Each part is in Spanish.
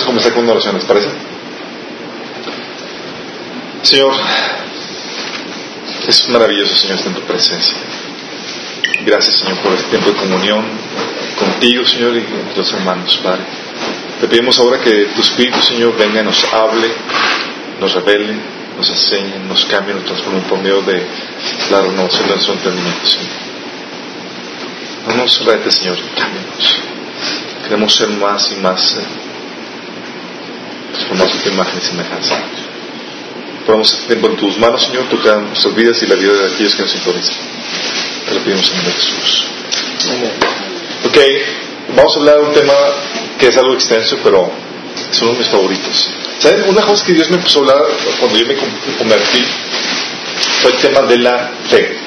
vamos a comenzar con una oración, ¿les parece? Señor, es maravilloso, Señor, estar en tu presencia. Gracias, Señor, por este tiempo de comunión contigo, Señor, y con los hermanos, Padre. Te pedimos ahora que tu Espíritu, Señor, venga, nos hable, nos revele, nos enseñe, nos cambie, nos transforme por medio de la renovación de nuestro entendimiento, Señor. No nos rete, Señor, cámbianos. Queremos ser más y más transformados en tu imagen y semejanza. Ponemos este tiempo en tus manos, Señor, toca nuestras vidas y la vida de aquellos que nos sintonizan. Te lo pedimos en el nombre de Jesús. Ok, vamos a hablar de un tema que es algo extenso, pero es uno de mis favoritos. ¿Saben? Una cosa que Dios me empezó a hablar cuando yo me convertí fue el tema de la fe.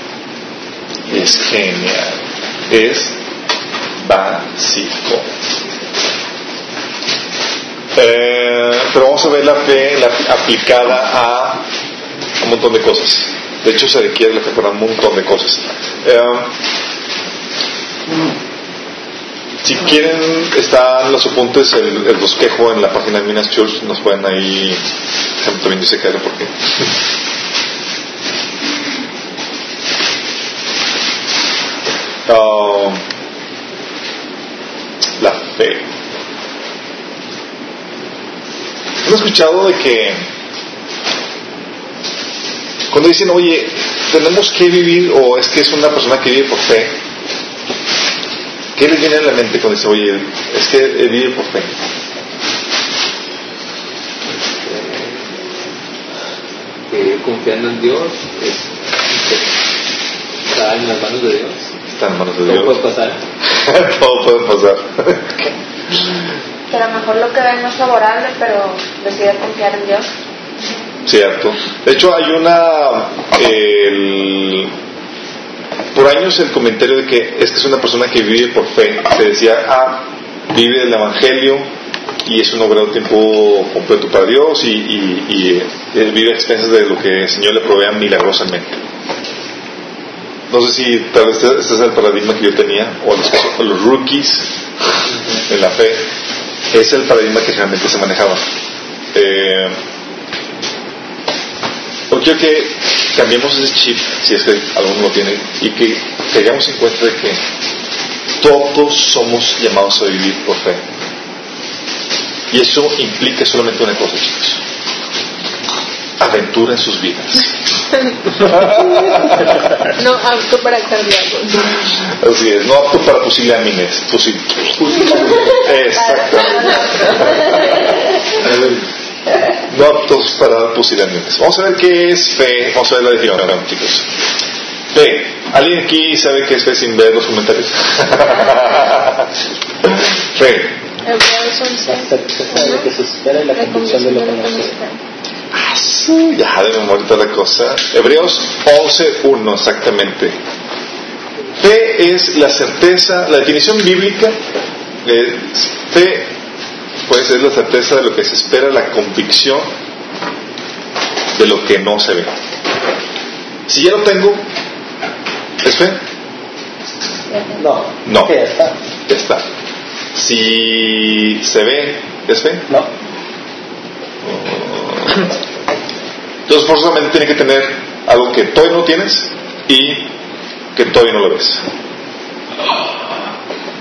Es genial. Es básico. Eh, pero vamos a ver la fe aplicada a un montón de cosas. De hecho, se requiere la fe para un montón de cosas. Eh, si quieren, están los apuntes, el, el bosquejo en la página de Minas Church, nos pueden ahí, también dice que por qué. Ah, la fe. ¿Han escuchado de que cuando dicen, oye, tenemos que vivir, o es que es una persona que vive por fe, ¿qué les viene a la mente cuando dicen, oye, es que vive por fe? que confiando en Dios es, está en las manos de Dios. Está en manos de Todo puede Dios. pasar. Todo puede pasar. Que a lo mejor lo que ven no es favorable, pero decide confiar en Dios. Cierto. De hecho, hay una. el- por años el comentario de que es que es una persona que vive por fe. Se decía, ah, vive el Evangelio y es un obrero tiempo completo para Dios y, y- y, eh, vive a expensas de lo que el Señor le provea milagrosamente. No sé si tal vez este, es el paradigma que yo tenía, o los, los rookies en la fe. Es el paradigma que realmente se manejaba. Eh, quiero que cambiemos ese chip, si es que alguno lo tiene, y que caigamos en cuenta de que todos somos llamados a vivir por fe. Y eso implica solamente una cosa, chicos. Aventura en sus vidas. No apto para cardíacos. Así es, no apto para pusilámines. Pusil... Exactamente. No aptos para pusilámines. Vamos a ver qué es fe. Vamos a ver la definición, chicos. Fe. ¿Alguien aquí sabe qué es fe sin ver los comentarios? fe. Hebreos 11. La lo que se espera y la convicción de lo que no Ya de memoria toda la cosa. Hebreos 11.1 exactamente. Fe es la certeza, la definición bíblica, eh, fe puede ser la certeza de lo que se espera, la convicción de lo que no se ve. Si ya lo tengo, ¿es fe? No. No. Ya está. Ya está. Si se ve, ¿es fe? No. Entonces forzosamente tiene que tener algo que todavía no tienes y que todavía no lo ves.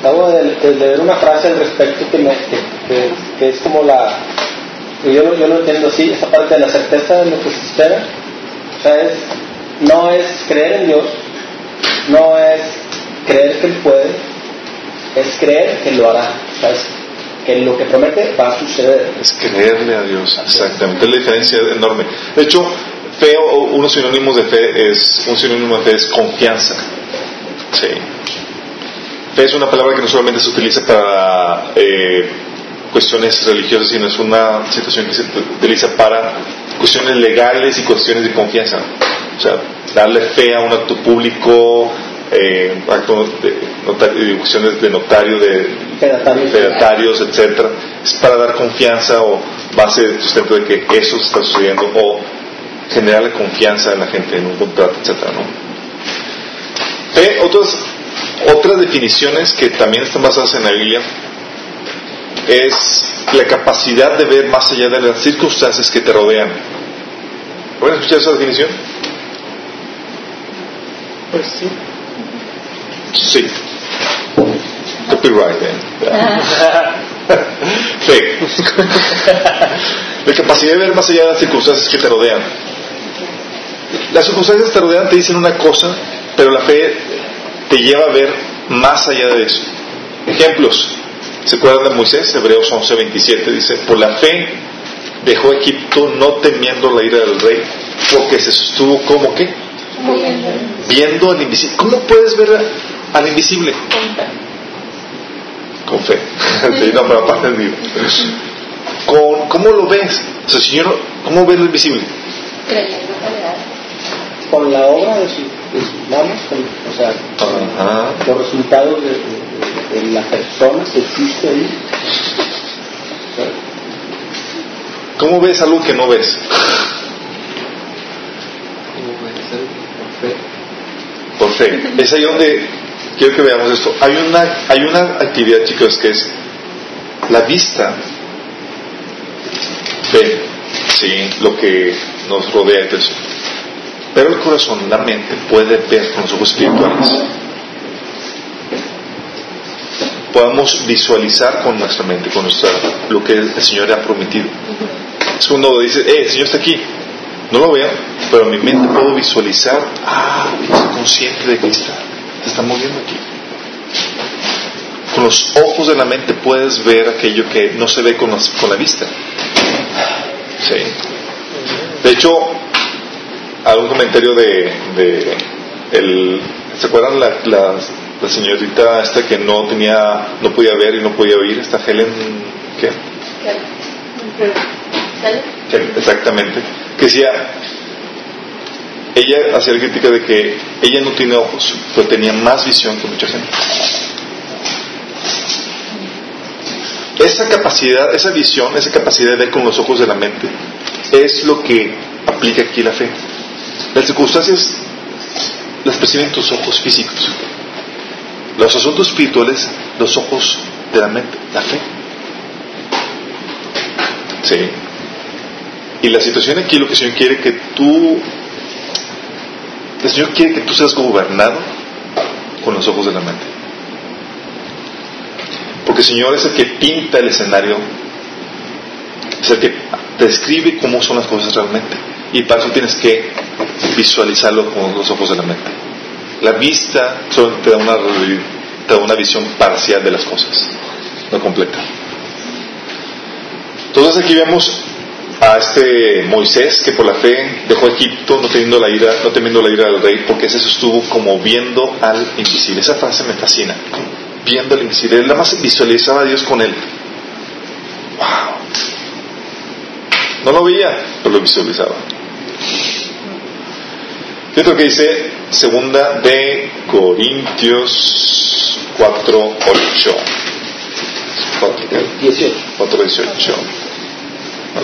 Acabo de, leer una frase al respecto que, me, que, que- es como la. Yo, lo- yo lo entiendo así, esa parte de la certeza de lo que se espera. O sea, no es creer en Dios, no es creer que Él puede, es creer que lo hará. O sea, es que lo que promete va a suceder. Es creerle a Dios, exactamente. Es la diferencia enorme. De hecho, fe o unos sinónimos de fe es, un sinónimo de fe es confianza. Sí. Fe es una palabra que no solamente se utiliza para eh, cuestiones religiosas, sino es una situación que se utiliza para cuestiones legales y cuestiones de confianza. O sea, darle fe a un acto público, eh, acto de, notario, de notario, de Fedatario. fedatarios, etcétera, es para dar confianza o base de sustento de que eso está sucediendo o generarle confianza a la gente en un contrato, etcétera, ¿no? Fe, otras, otras definiciones que también están basadas en la Biblia es la capacidad de ver más allá de las circunstancias que te rodean. ¿Pueden escuchar esa definición? Pues sí. Sí. Copyright, ¿eh? sí. La capacidad de ver más allá de las circunstancias que te rodean. Las circunstancias que te rodean te dicen una cosa, pero la fe te lleva a ver más allá de eso. Ejemplos. ¿Se acuerdan de Moisés? Hebreos 11:27 dice, por la fe dejó Egipto no temiendo la ira del rey, porque se sostuvo como que viendo al invisible. ¿Cómo puedes ver al invisible? Con fe. sí, no, pero aparte del Con, ¿Cómo lo ves? O sea, señor, ¿cómo ves lo invisible? Creyendo Con la obra de, sus manos, o sea, los resultados de, de, la persona que existe ahí. ¿Cómo ves algo que no ves? Por fe. Es ahí donde quiero que veamos esto. Hay una, hay una actividad, chicos, que es la vista ve, sí, lo que nos rodea. Entonces, pero el corazón, la mente, puede ver con los ojos espirituales. Podemos visualizar con nuestra mente, con nuestra, lo que el Señor ha prometido. Es cuando dice, eh, el Señor está aquí. No lo veo, pero en mi mente puedo visualizar, ah, estoy consciente de que está, se está moviendo aquí. Con los ojos de la mente puedes ver aquello que no se ve con, con la vista. Sí. De hecho, algún comentario de, de el, ¿se acuerdan la, la, la, señorita esta que no tenía, no podía ver y no podía oír? Esta Helen, ¿qué? Helen, exactamente. Que decía, ella hacía la crítica de que ella no tiene ojos, pero tenía más visión que mucha gente. Esa capacidad, esa visión, esa capacidad de ver con los ojos de la mente, es lo que aplica aquí la fe. Las circunstancias las perciben tus ojos físicos. Los asuntos espirituales, los ojos de la mente, la fe. Sí. Y la situación aquí, lo que el Señor quiere que tú, el Señor quiere que tú seas gobernado con los ojos de la mente. Porque el Señor es el que pinta el escenario, es el que describe cómo son las cosas realmente. Y para eso tienes que visualizarlo con los ojos de la mente. La vista solo te te da una visión parcial de las cosas, no completa. Entonces aquí vemos a este Moisés que por la fe dejó Egipto no teniendo la ira, no temiendo la ira del rey, porque ese estuvo como viendo al invisible. Esa frase me fascina. Viendo al invisible. Él nada más visualizaba a Dios con él. Wow. No lo veía, pero lo visualizaba. Fíjate lo que dice segunda de Corintios 4, 8. 4, 18. 4, 18.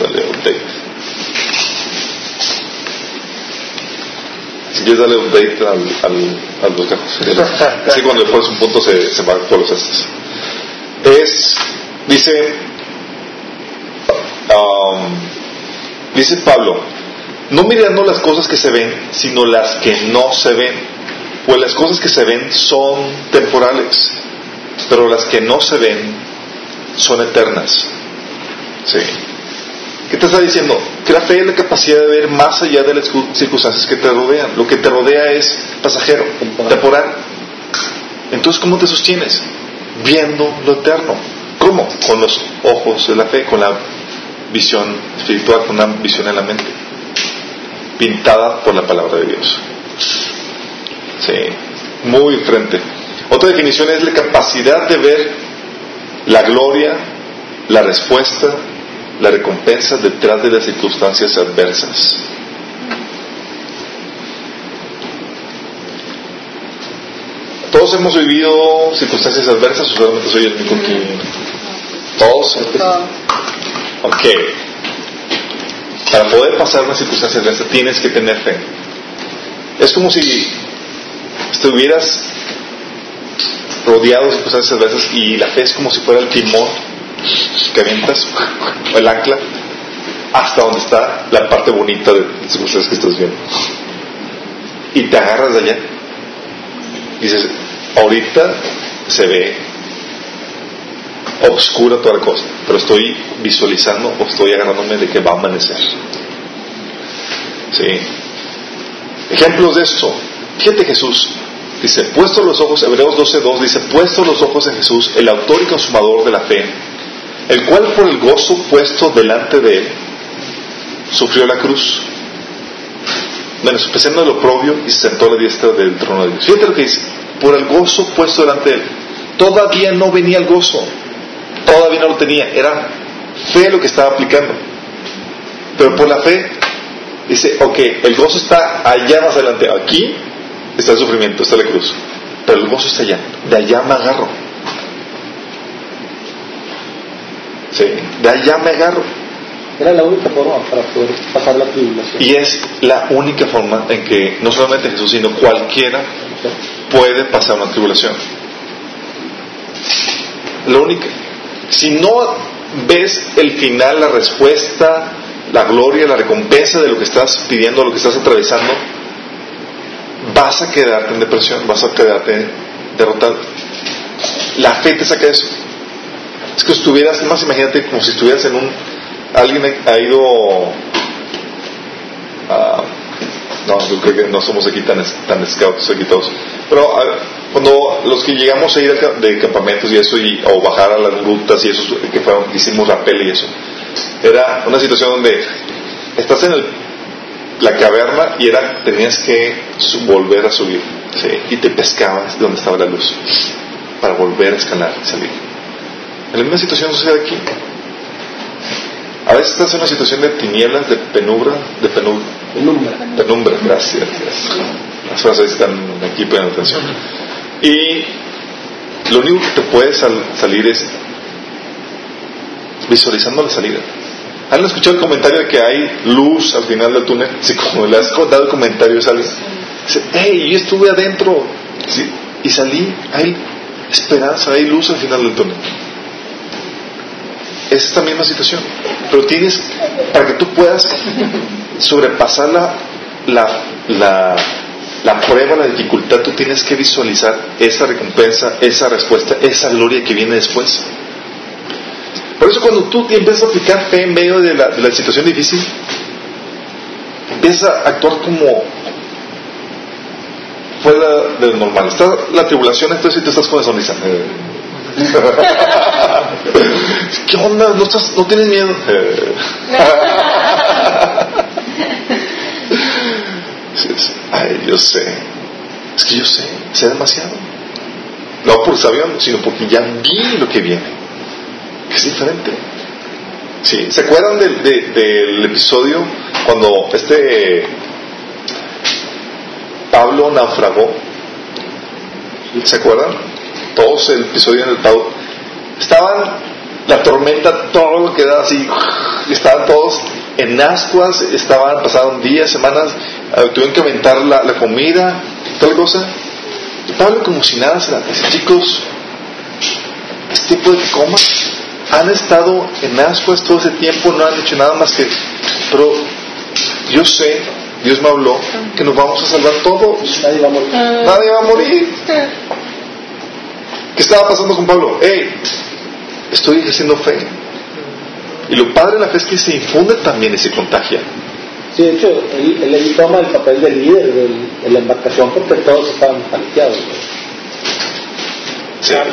Leo update. Si quieres darle update al, al, a los gajos. Así cuando le pones un punto se, se van por los estos. Es, dice, um, dice Pablo, no mirando las cosas que se ven, sino las que no se ven. Pues las cosas que se ven son temporales, pero las que no se ven son eternas. Sí. ¿Qué te está diciendo? Que la fe es la capacidad de ver más allá de las circunstancias que te rodean. Lo que te rodea es pasajero, temporal. Entonces, ¿cómo te sostienes? Viendo lo eterno. ¿Cómo? Con los ojos de la fe, con la visión espiritual, con una visión en la mente, pintada por la palabra de Dios. Sí, muy frente. Otra definición es la capacidad de ver la gloria, la respuesta, la recompensa detrás de las circunstancias adversas. Todos hemos vivido circunstancias adversas, o solamente soy el único aquí. Todos. Ok. Para poder pasar una circunstancia adversa tienes que tener fe. Es como si estuvieras rodeado de circunstancias adversas y la fe es como si fuera el timón que avientas el ancla hasta donde está la parte bonita de las que estás viendo. Y te agarras de allá. Y dices, ahorita se ve obscura toda la cosa, pero estoy visualizando o estoy agarrándome de que va a amanecer. Sí. Ejemplos de esto. Fíjate Jesús. Dice, puesto los ojos, Hebreos 12.2 dice, puesto los ojos en Jesús, el autor y consumador de la fe, el cual por el gozo puesto delante de él, sufrió la cruz, menospreciando el oprobio y se sentó a la diestra del trono de Dios. Fíjate lo que dice, por el gozo puesto delante de él. Todavía no venía el gozo, todavía no lo tenía, era fe lo que estaba aplicando. Pero por la fe, dice, ok, el gozo está allá más adelante, aquí está el sufrimiento, está la cruz, pero el gozo está allá, de allá me agarro. Sí, de allá me agarro. Era la única forma para poder pasar la tribulación. Y es la única forma en que no solamente Jesús, sino cualquiera puede pasar una tribulación. La única. Si no ves el final, la respuesta, la gloria, la recompensa de lo que estás pidiendo, lo que estás atravesando, vas a quedarte en depresión, vas a quedarte derrotado. La fe te saca eso. Es que estuvieras, más imagínate como si estuvieras en un ¿Alguien ha ido a... No, yo creo que no somos aquí tan, tan scouts aquí todos. Pero cuando los que llegamos a ir de campamentos y eso, y, o bajar a las rutas y eso, que fueron, hicimos la peli y eso, era una situación donde estás en el, la caverna y era, tenías que volver a subir. Y te pescabas de donde estaba la luz para volver a escalar y salir. En la misma situación sucede aquí. A veces estás en una situación de tinieblas, de penumbra, de penumbra. Penumbra. Penumbra, gracias. Las frases están aquí poniendo atención. Y lo único que te puede salir es visualizando la salida. ¿Han escuchado el comentario de que hay luz al final del túnel? Si como le has dado el comentario alguien, dice, hey, yo estuve adentro y salí, hay esperanza, hay luz al final del túnel es esta misma situación. Pero tienes, para que tú puedas sobrepasar la, la, la, prueba, la dificultad, tú tienes que visualizar esa recompensa, esa respuesta, esa gloria que viene después. Por eso cuando tú empiezas a aplicar fe en medio de la, de la situación difícil, empiezas a actuar como fuera de lo normal. Está la tribulación, entonces tú estás con la sonrisa. ¿Qué onda? ¿No, estás, no tienes miedo? Ay, yo sé. Es que yo sé, sé demasiado. No por sabiendo, sino porque ya vi lo que viene. Es diferente. Sí, ¿se acuerdan del, del episodio cuando este Pablo naufragó? ¿Se acuerdan? Todos el episodio en el Tau, estaban la tormenta, todo lo que da así, estaban todos en ascuas, estaban, pasaron días, semanas, eh, tuvieron que aumentar la, comida, tal cosa. Y Pablo como si nada se la dice, chicos, es tiempo de que coman. Han estado en ascuas todo ese tiempo, no han hecho nada más que, pero yo sé, Dios me habló, que nos vamos a salvar todos. Nadie va a morir. Nadie va a morir. ¿Qué estaba pasando con Pablo? Hey, estoy ejerciendo fe. Y lo padre de la fe es que se infunde también y se contagia. Sí, de hecho, él, él toma el papel de líder de la embarcación porque todos estaban paniqueados. Sí.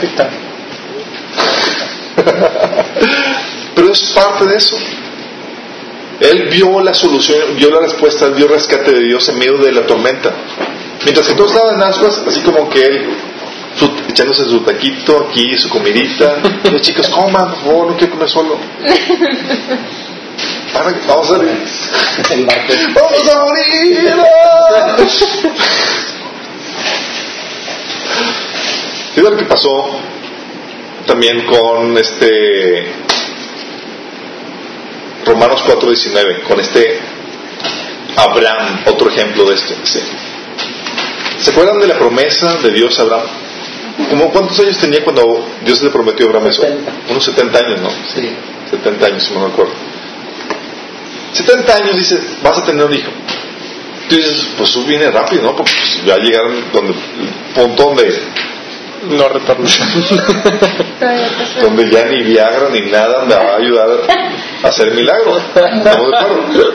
Pero es parte de eso. Él vio la solución, vio la respuesta, vio el rescate de Dios en medio de la tormenta. Mientras que todos estaban en ascuas, así como que él echándose su taquito aquí, su comidita. Los chicos, coman, por favor, no quiero comer solo. vamos a morir. vamos a morir. ¿Sí lo que pasó también con este Romanos 4:19, con este Abraham, otro ejemplo de esto? ¿Se acuerdan de la promesa de Dios a Abraham? ¿Cómo cuántos años tenía cuando Dios le prometió a Abraham eso? 70. Unos 70 años, ¿no? Sí. 70 años, si no me acuerdo. 70 años dice, vas a tener un hijo. Tú dices, pues eso viene rápido, ¿no? Porque pues, ya llegaron donde, el punto donde, No retorno. Donde ya ni Viagra ni nada me va a ayudar a hacer milagros. ¿Estamos de acuerdo?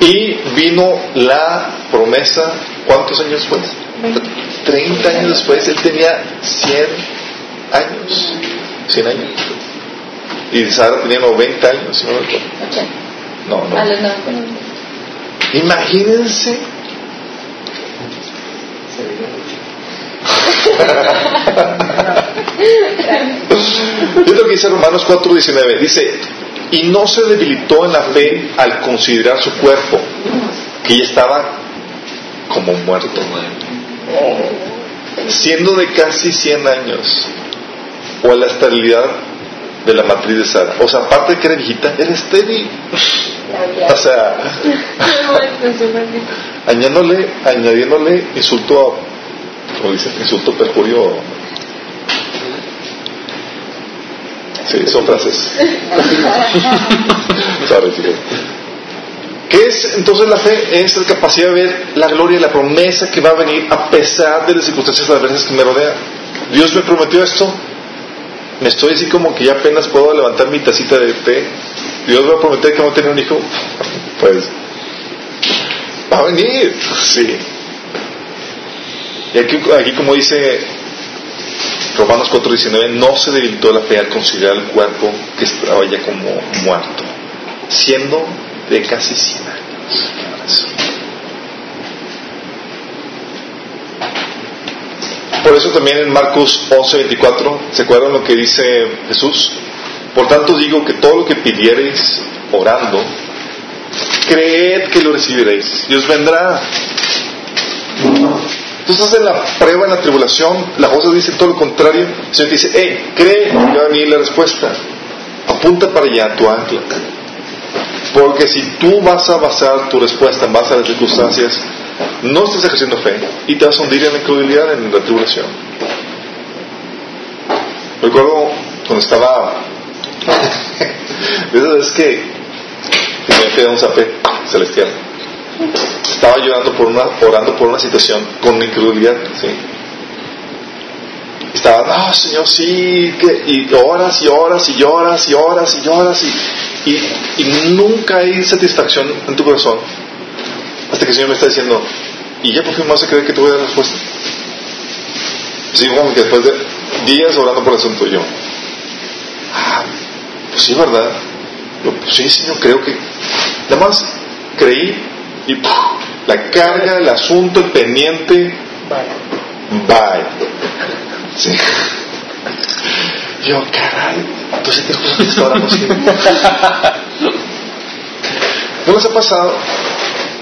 Y vino la promesa, ¿cuántos años después? 30 años después, él tenía 100 años. 100 años. Y Sara tenía 90 años, si no me acuerdo. Ochenta. No, no. Imagínense. Es lo que dice Romanos 4:19. Dice, y no se debilitó en la fe al considerar su cuerpo, que ya estaba como muerto, siendo de casi 100 años, o a la esterilidad de la matriz de Sara. O sea, aparte de que era viejita, era estéril. O sea, añadiéndole, añadiéndole insulto, a- como dicen, insulto, perjurio. Sí, son frases. Sorry. ¿Qué es entonces la fe? Es la capacidad de ver la gloria y la promesa que va a venir a pesar de las circunstancias adversas que me rodean. Dios me prometió esto. Me estoy así como que ya apenas puedo levantar mi tacita de té. Dios me prometió que vamos a tener un hijo. Pues va a venir. Sí. Y aquí, aquí como dice Romanos 4:19, no se debilitó la fe al considerar el cuerpo que estaba ya como muerto, siendo de casi 100 años. Por eso también en Marcos 11:24, ¿se acuerdan lo que dice Jesús? Por tanto digo que todo lo que pidiereis orando, creed que lo recibiréis. Dios vendrá. Estás en la prueba, en la tribulación, la voz dice todo lo contrario. El Señor te dice, hey, cree que va a venir la respuesta. Apunta para allá tu ancla. Porque si tú vas a basar tu respuesta en base a las circunstancias, no estás ejerciendo fe y te vas a hundir en la incredulidad, en la tribulación. Recuerdo cuando estaba. Vez que me quedé un zapé celestial. Estaba llorando por una, orando por una situación con incredulidad, ¿sí? Estaba, no, Señor, sí, que, y horas y horas y lloras y horas y lloras y, y, y nunca hay satisfacción en tu corazón hasta que el Señor me está diciendo, y ya por fin vas a creer que te voy a dar respuesta. Sí, como que después de días orando por el asunto, yo, ah, pues sí, ¿verdad? Yo, pues sí, Señor, creo que. Nada más creí y ¡puf! la carga, el asunto, el pendiente, bye. Sí. Yo, caray, entonces te juro que está orando así. ¿No les ha pasado?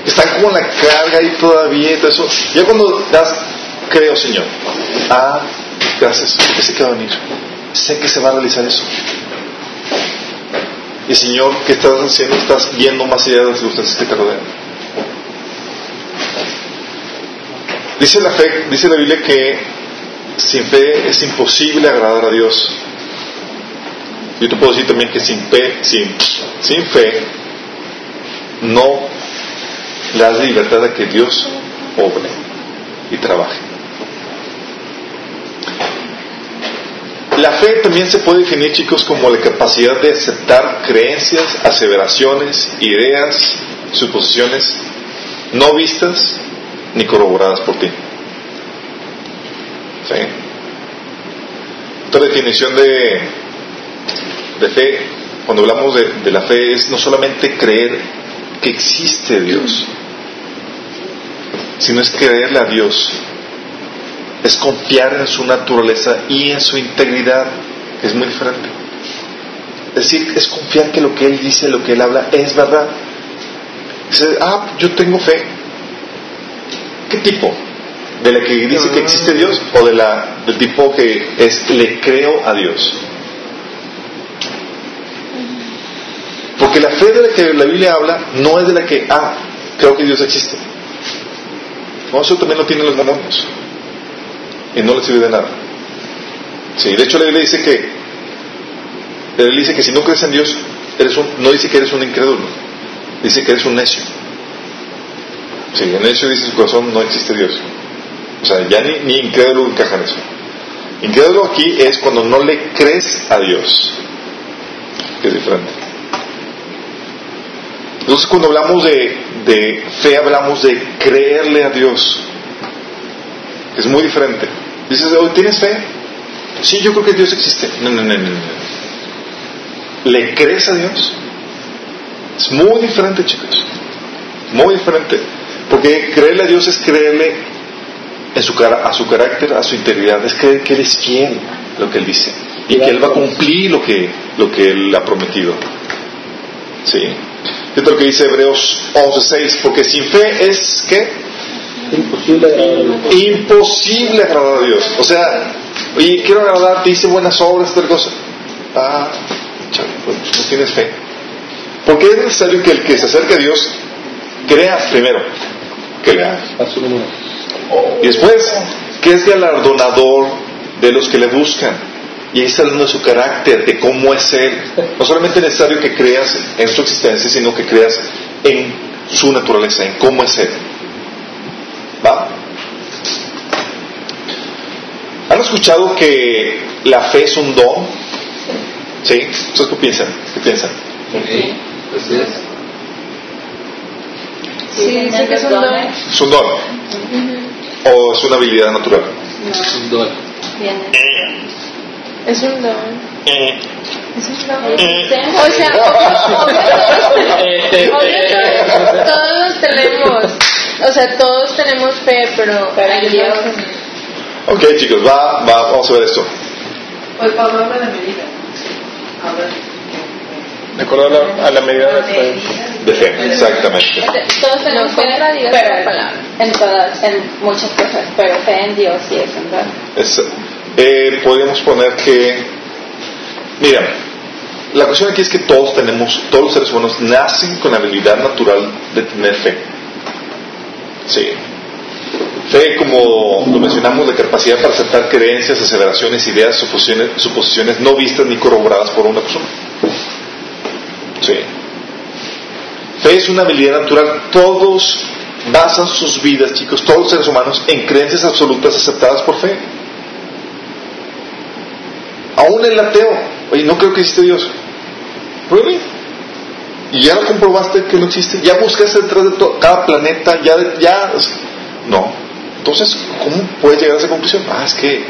Están como en la carga ahí todavía y todo eso. Ya cuando das, creo, Señor. Ah, gracias, porque sé que va a venir. Sé que se va a realizar eso. Y Señor, ¿qué estás haciendo? Estás viendo más allá de las circunstancias que te rodean. Dice la fe, dice la Biblia que sin fe es imposible agradar a Dios. Yo te puedo decir también que sin fe, sin, sin fe, no le das libertad a que Dios obre y trabaje. La fe también se puede definir, chicos, como la capacidad de aceptar creencias, aseveraciones, ideas, suposiciones no vistas ni corroboradas por ti. ¿Sí? Otra definición de, de fe, cuando hablamos de, la fe, es no solamente creer que existe Dios, sino es creerle a Dios es confiar en su naturaleza y en su integridad, es muy diferente. Es decir, es confiar que lo que Él dice, lo que Él habla, es verdad. Dice, ah, yo tengo fe. ¿Qué tipo? ¿De la que dice que existe Dios o de la, del tipo que es le creo a Dios? Porque la fe de la que la Biblia habla no es de la que, ah, creo que Dios existe. No, eso también lo tienen los demonios. y no le sirve de nada. Sí, de hecho la Biblia dice que la dice que si no crees en Dios, eres un, no dice que eres un incrédulo, dice que eres un necio. Sí, en necio dice su corazón no existe Dios. O sea, ya ni, ni incrédulo encaja en eso. Incrédulo aquí es cuando no le crees a Dios, que es diferente. Entonces cuando hablamos de, de fe hablamos de creerle a Dios. Es muy diferente. Dices, hoy ¿tienes fe? Sí, yo creo que Dios existe. No, no, no, no. ¿Le crees a Dios? Es muy diferente, chicos. Muy diferente. Porque creerle a Dios es creerle en su, a su carácter, a su integridad. Es creer que Él es fiel, lo que Él dice. Y que Él va a cumplir lo que, lo que Él ha prometido. ¿Sí? Fíjate lo que dice Hebreos 11.6. Porque sin fe es, ¿qué? Imposible agradar. Imposible agradar a Dios. O sea, oye, quiero agradarte, hice buenas obras, tal cosa. Ah, chale, pues no tienes fe. Porque es necesario que el que se acerque a Dios crea primero. Crea. Paso número. Y después, que es galardonador de los que le buscan. Y ahí está hablando de su carácter, de cómo es Él. No solamente es necesario que creas en su existencia, sino que creas en su naturaleza, en cómo es Él. ¿Va? ¿Han escuchado que la fe es un don? ¿Sí? ¿Ustedes qué piensan? ¿Qué piensan? Sí, dice que es un don. ¿Es un don? ¿O es una habilidad natural? Es un don. Es un don. Eh, Es un don. O sea, obvio, obvio, todos tenemos, o sea, todos tenemos fe, pero hay Dios. Ok, chicos, va, va, vamos a ver esto. Pues Pablo habla de medida. De acuerdo a la, a la medida de fe. De fe, exactamente. Todos tenemos fe, digas pero la palabra. en todas, en muchas cosas, pero fe en Dios sí es en verdad. Eh, podríamos poner que, mira, la cuestión aquí es que todos tenemos, todos los seres humanos nacen con la habilidad natural de tener fe. Sí. Fe, como lo mencionamos, de capacidad para aceptar creencias, aseveraciones, ideas, suposiciones, suposiciones no vistas ni corroboradas por una persona. Sí. Fe es una habilidad natural. Todos basan sus vidas, chicos, todos los seres humanos, en creencias absolutas aceptadas por fe. Aún el ateo, oye, no creo que existe Dios. ¿Really? ¿Y ya lo comprobaste que no existe? ¿Ya buscaste detrás de to- cada planeta? ¿Ya, ya? No. Entonces, ¿cómo puedes llegar a esa conclusión? Ah, es que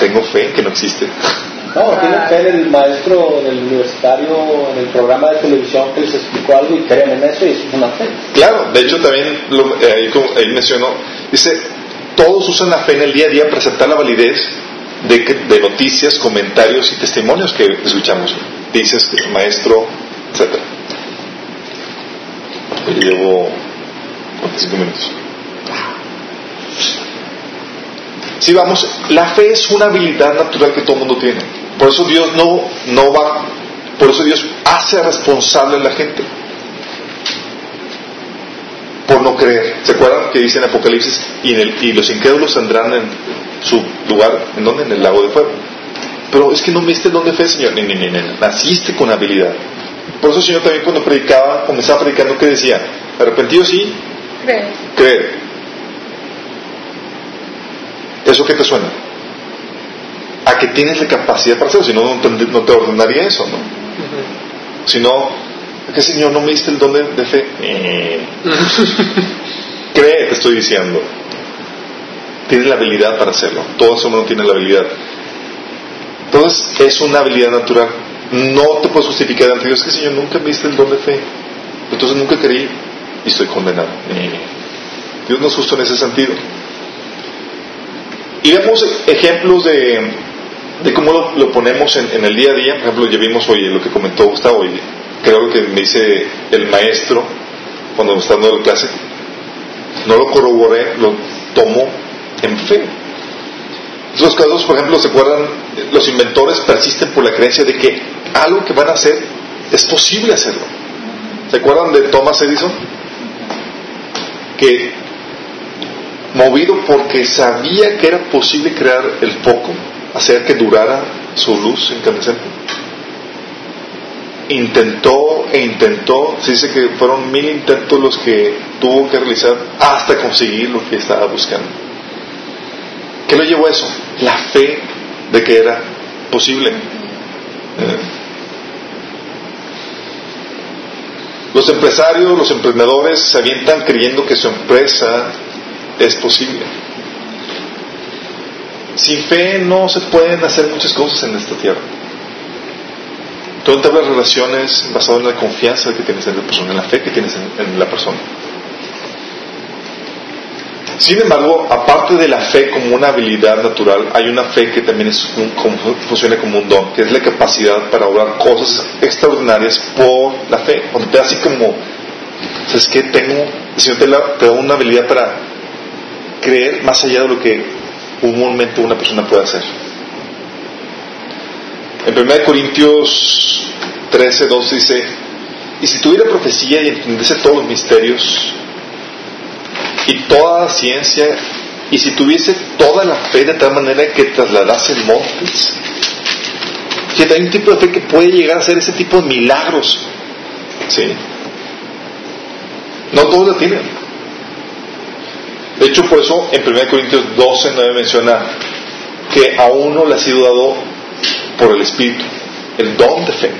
tengo fe en que no existe. No, tienen fe en el maestro del universitario, en el programa de televisión que les explicó algo y creen en eso y eso es una fe. Claro, de hecho también lo- eh, ahí, ahí mencionó, dice, todos usan la fe en el día a día para aceptar la validez de, de noticias, comentarios y testimonios que escuchamos. Dices, maestro, etc. Llevo 45 minutos. Si vamos, la fe es una habilidad natural que todo mundo tiene. Por eso Dios no, no va, por eso Dios hace responsable a la gente por no creer. ¿Se acuerdan que dice en Apocalipsis? Y, en el- y los incrédulos tendrán en su lugar, ¿en dónde? En el lago de fuego. Pero es que no viste el don de fe, Señor. Ni, ni, ni, ni. Naciste con habilidad. Por eso el Señor también cuando predicaba, comenzaba predicando, ¿qué decía? Arrepentido sí, Creo. creer. ¿Eso qué te suena? A que tienes la capacidad para hacerlo, si no, no te, no te ordenaría eso, ¿no? Si no, ¿qué Señor no me diste el don de, de fe? Eh. Cree, te estoy diciendo. Tienes la habilidad para hacerlo. Todo eso no tiene la habilidad. Entonces, es una habilidad natural. No te puedes justificar ante Dios que Señor nunca me diste el don de fe. Entonces nunca creí y estoy condenado. Eh. Dios no es justo en ese sentido. Y vemos ejemplos de, de cómo lo, lo ponemos en, en el día a día. Por ejemplo, ya vimos hoy lo que comentó Gustavo, y creo que me dice el maestro cuando nos está dando la clase. No lo corroboré, lo tomo en fe. Otros casos, por ejemplo, ¿se acuerdan? Los inventores persisten por la creencia de que algo que van a hacer es posible hacerlo. ¿Se acuerdan de Thomas Edison? Que movido porque sabía que era posible crear el foco, hacer que durara su luz incandescente. Intentó e intentó, se dice que fueron mil intentos los que tuvo que realizar hasta conseguir lo que estaba buscando. ¿Qué lo llevó a eso? La fe de que era posible. Eh. Los empresarios, los emprendedores se avientan creyendo que su empresa es posible. Sin fe no se pueden hacer muchas cosas en esta tierra. Todo te las relaciones basado en la confianza que tienes en la persona, en la fe que tienes en, la persona. Sin embargo, aparte de la fe como una habilidad natural, hay una fe que también es un- funciona como un don, que es la capacidad para obrar cosas extraordinarias por la fe. Cuando te así como, ¿sabes qué? Tengo, el Señor te, la- te da una habilidad para creer más allá de lo que comúnmente una persona puede hacer. En 1 Corintios 13, 12 dice, y si tuviera profecía y entendiese todos los misterios y toda ciencia, y si tuviese toda la fe de tal manera que trasladase montes, fíjate, hay un tipo de fe que puede llegar a hacer ese tipo de milagros, ¿sí? No todos la tienen. De hecho, por eso en 1 Corintios 12, 9 menciona que a uno le ha sido dado por el Espíritu el don de fe.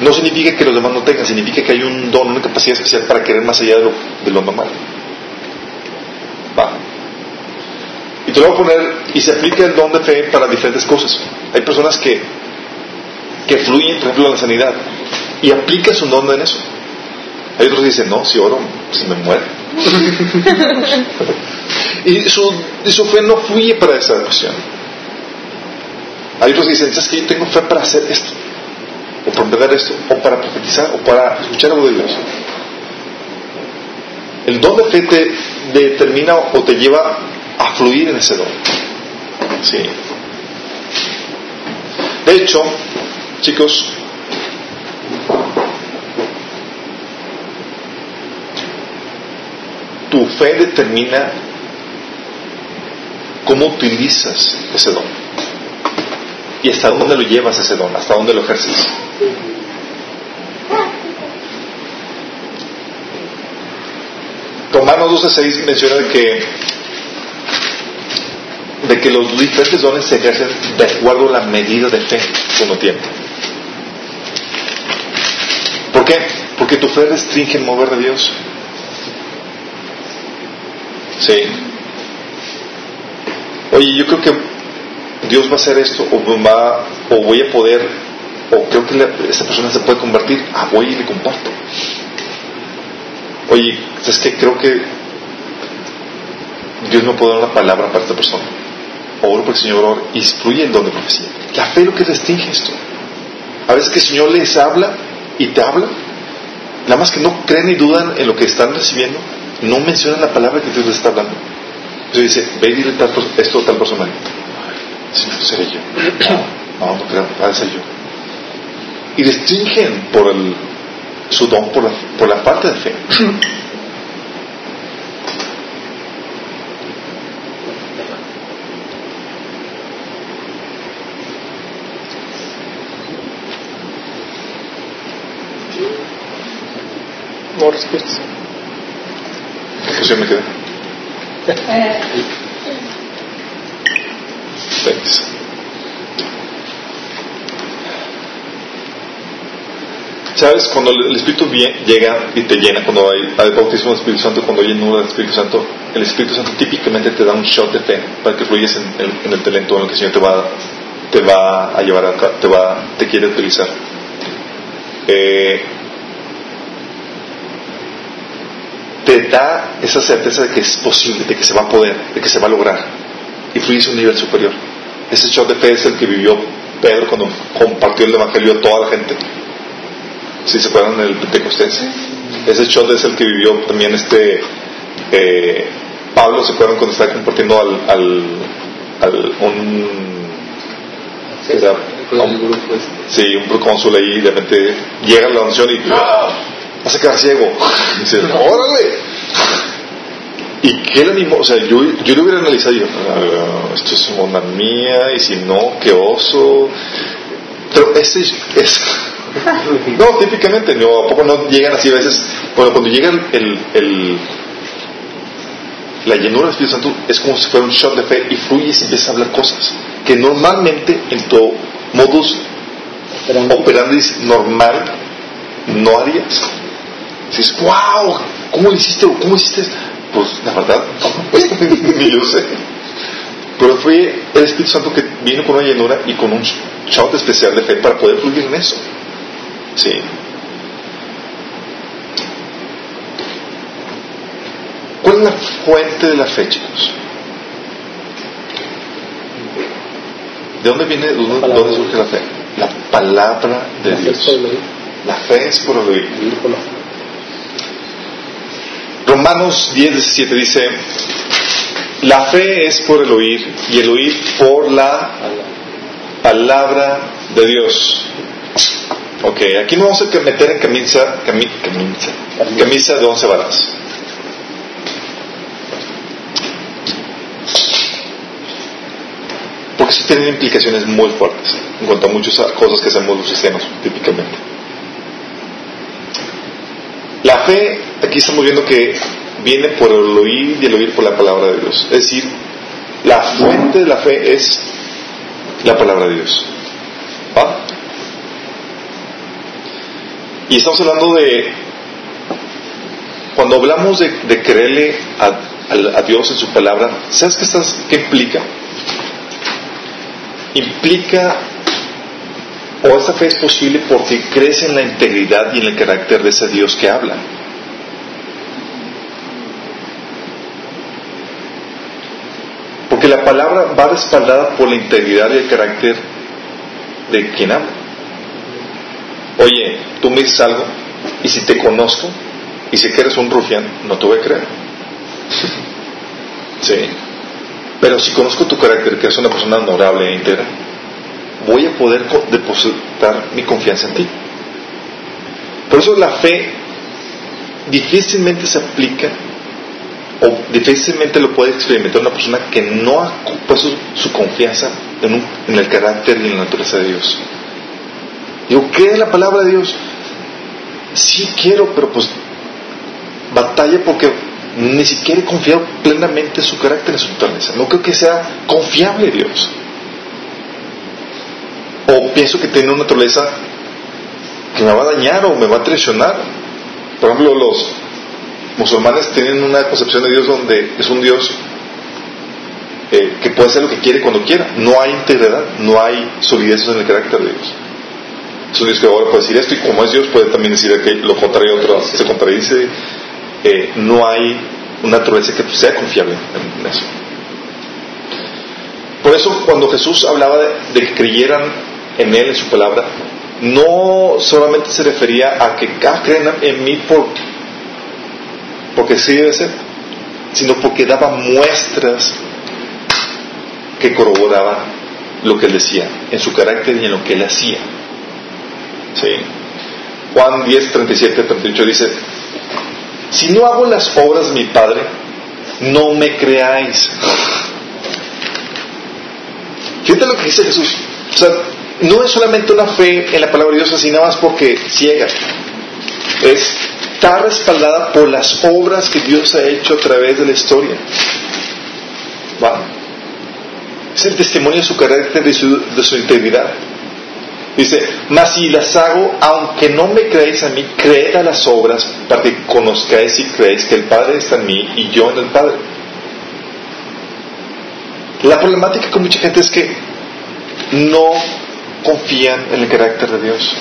No significa que los demás no tengan, significa que hay un don, una capacidad especial para querer más allá de lo, de lo normal. Va. Y te lo voy a poner, y se aplica el don de fe para diferentes cosas. Hay personas que, que fluyen, por ejemplo, en la sanidad, y aplican su don en eso. Hay otros que dicen, no, si oro, se me muere. y, su, y su fe no fluye para esa cuestión. Hay otros dicen, ¿sabes que Yo tengo fe para hacer esto, o para entregar esto, o para profetizar, o para escuchar algo de Dios. El don de fe te determina o te lleva a fluir en ese don. Sí. De hecho, chicos, tu fe determina cómo utilizas ese don y hasta dónde lo llevas ese don, hasta dónde lo ejerces. Romanos 12.6 menciona de que de que los diferentes dones se ejercen de acuerdo a la medida de fe que uno tiene. ¿Por qué? Porque tu fe restringe el mover de Dios. Sí. Oye, yo creo que Dios va a hacer esto, o va, o voy a poder, o creo que la- esa persona se puede convertir. Ah, voy y le comparto. Oye, es que creo que Dios me puede dar una palabra para esta persona. Oro por el Señor oro, fluye el don de profecía. La fe lo que restringe esto. A veces que el Señor les habla y te habla, nada más que no creen ni dudan en lo que están recibiendo, no mencionan la palabra que Dios les está hablando. Entonces dice, ve y dile tal, esto a tal persona. Señor, seré yo. No, no creo, Padre, seré yo. Y distinguen por el, sudon por la, por la falta de fe. No respuestas. ¿Qué me queda? Eh, ¿Sabes? Cuando el Espíritu llega y te llena, cuando hay, bautismo del Espíritu Santo, cuando hay nudo del Espíritu Santo, el Espíritu Santo típicamente te da un shot de fe para que fluyas en el, en talento en el que el Señor te va, a llevar, a, te, va, te quiere utilizar. Eh, te da esa certeza de que es posible, de que se va a poder, de que se va a lograr y fluyes a un nivel superior. Ese shot de fe es el que vivió Pedro cuando compartió el Evangelio a toda la gente. Si se acuerdan del Pentecostés. Ese shot es el que vivió también este eh, Pablo, ¿se acuerdan cuando estaba compartiendo al, al, al un era- el grupo este. Sí, un procónsul ahí, de repente llega la unción y ¡ah! a quedar ciego. Y dice, órale. ¿Y qué le animó? O sea, yo, yo lo hubiera analizado yo, "Ah, esto es una mía, y si no, qué oso. Pero ese es... no, típicamente, no, ¿a poco no llegan así a veces? Bueno, cuando llega el, el, la llenura del Espíritu Santo es como si fuera un shot de fe y fluyes y empiezas a hablar cosas que normalmente en tu modus operandi normal no harías. Dices, wow, ¿cómo lo hiciste? ¿Cómo hiciste? Pues la verdad, ni yo sé. Pero fue el Espíritu Santo que vino con una llenura y con un shot especial de fe para poder fluir en eso. Sí. ¿Cuál es la fuente de la fe, chicos? ¿De dónde viene, de dónde, surge la fe? La palabra de la Dios. por La fe es por oír. no. Romanos 10, 17 dice, la fe es por el oír y el oír por la palabra de Dios. Ok, aquí no vamos a meter en camisa, cami- camisa, Camisa. camisa de once varas. Porque eso tiene implicaciones muy fuertes en cuanto a muchas cosas que hacemos los cristianos típicamente. La fe, aquí estamos viendo que viene por el oír y el oír por la palabra de Dios. Es decir, la fuente de la fe es la palabra de Dios. ¿Va? Y estamos hablando de, cuando hablamos de, de creerle a, a- Dios en su palabra, ¿sabes qué, estás, qué implica? Implica, o esta fe es posible porque crees en la integridad y en el carácter de ese Dios que habla. Porque la palabra va respaldada por la integridad y el carácter de quien habla. Oye, tú me dices algo y si te conozco y sé que eres un rufián, no te voy a creer. sí. Pero si conozco tu carácter, que eres una persona honorable e íntegra, voy a poder depositar mi confianza en ti. Por eso la fe difícilmente se aplica o difícilmente lo puede experimentar una persona que no ha puesto su confianza en el carácter y en la naturaleza de Dios. Digo, ¿qué es la palabra de Dios? Sí quiero, pero pues batalla porque ni siquiera he confiado plenamente en su carácter, en su naturaleza. No creo que sea confiable Dios. O pienso que tiene una naturaleza que me va a dañar o me va a traicionar. Por ejemplo, los musulmanes tienen una concepción de Dios donde es un Dios eh, que puede hacer lo que quiere cuando quiera. No hay integridad, no hay solidez en el carácter de Dios. Es un Dios que ahora puede decir esto y como es Dios puede también decir que lo contrario, otro se contradice. Eh, no hay una naturaleza que sea confiable en eso. Por eso cuando Jesús hablaba de, de que creyeran en Él, en su palabra, no solamente se refería a que ah, crean en mí por, porque sí debe ser, sino porque daba muestras que corroboraban lo que él decía, en su carácter y en lo que él hacía. ¿Sí? Juan 10, 37, 38 dice, si no hago las obras de mi Padre, no me creáis. Fíjate lo que dice Jesús. O sea, no es solamente una fe en la palabra de Dios así nada más porque ciega. Es, está respaldada por las obras que Dios ha hecho a través de la historia. ¿Va? Es el testimonio de su carácter y su, de su integridad. Dice, mas si las hago, aunque no me creéis a mí, creed a las obras para que conozcáis y creéis que el Padre está en mí y yo en el Padre. La problemática con mucha gente es que no confían en el carácter de Dios.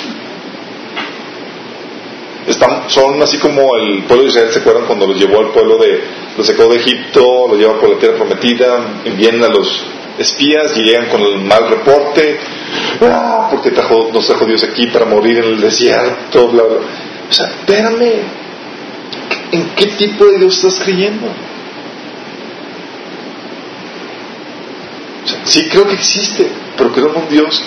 Son así como el pueblo de Israel, ¿se acuerdan cuando los llevó al pueblo de, los Egipto, los lleva por la tierra prometida, envían a los espías y llegan con el mal reporte, ah, porque trajo, nos trajo Dios aquí para morir en el desierto. O sea, espérame, ¿en qué tipo de Dios estás creyendo? O sea, sí creo que existe, pero creo en un Dios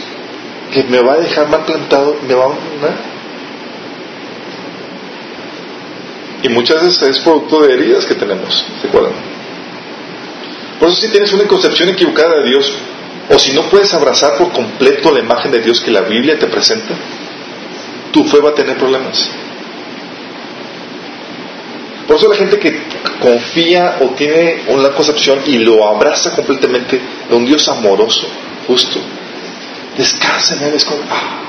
que me va a dejar mal plantado, me va a abandonar. Y muchas veces es producto de heridas que tenemos, ¿se acuerdan? Por eso si tienes una concepción equivocada de Dios, o si no puedes abrazar por completo la imagen de Dios que la Biblia te presenta, tu fe va a tener problemas. Por eso la gente que confía o tiene una concepción y lo abraza completamente de un Dios amoroso, justo, descansa en él, es como, ah.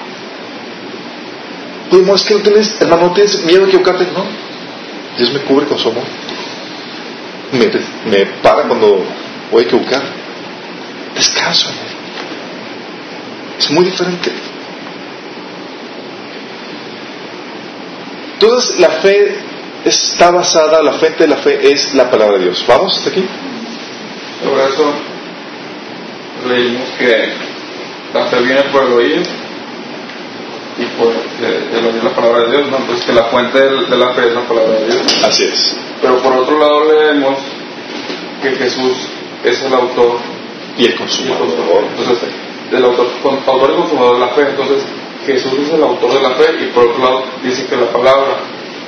Es que no tienes, hermano, no tienes miedo de equivocarte, no. Dios me cubre con su amor. Me, me para cuando voy a equivocar. Descanso en él. Es muy diferente. Entonces la fe está basada, la fuente de la fe es la palabra de Dios. ¿Vamos hasta aquí? Por eso leímos que fe viene por el oír y por el oír la palabra de Dios, ¿no? Pues que la fuente de la fe es la palabra de Dios. Así es. Pero por otro lado leemos que Jesús es el autor y el consumador. Entonces, el autor, autor y consumador de la fe. Entonces, Jesús es el autor de la fe y por otro lado dice que la palabra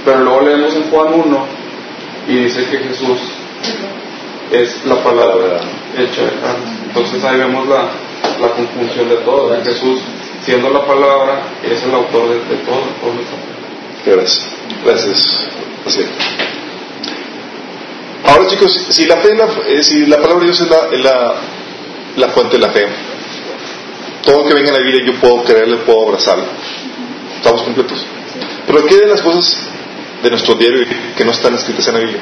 pero luego leemos en Juan 1 y dice que Jesús es la palabra hecha de carne. Entonces ahí vemos la, la conjunción de todo. Jesús, siendo la palabra, es el autor de, de todo. Gracias. Gracias. Ahora chicos, si la fe, la, eh, si la palabra de Dios es la, la, la fuente de la fe, todo lo que venga en la Biblia yo puedo creerle, puedo abrazarlo. ¿Estamos completos? Pero ¿qué de las cosas de nuestro diario que no están escritas en la Biblia.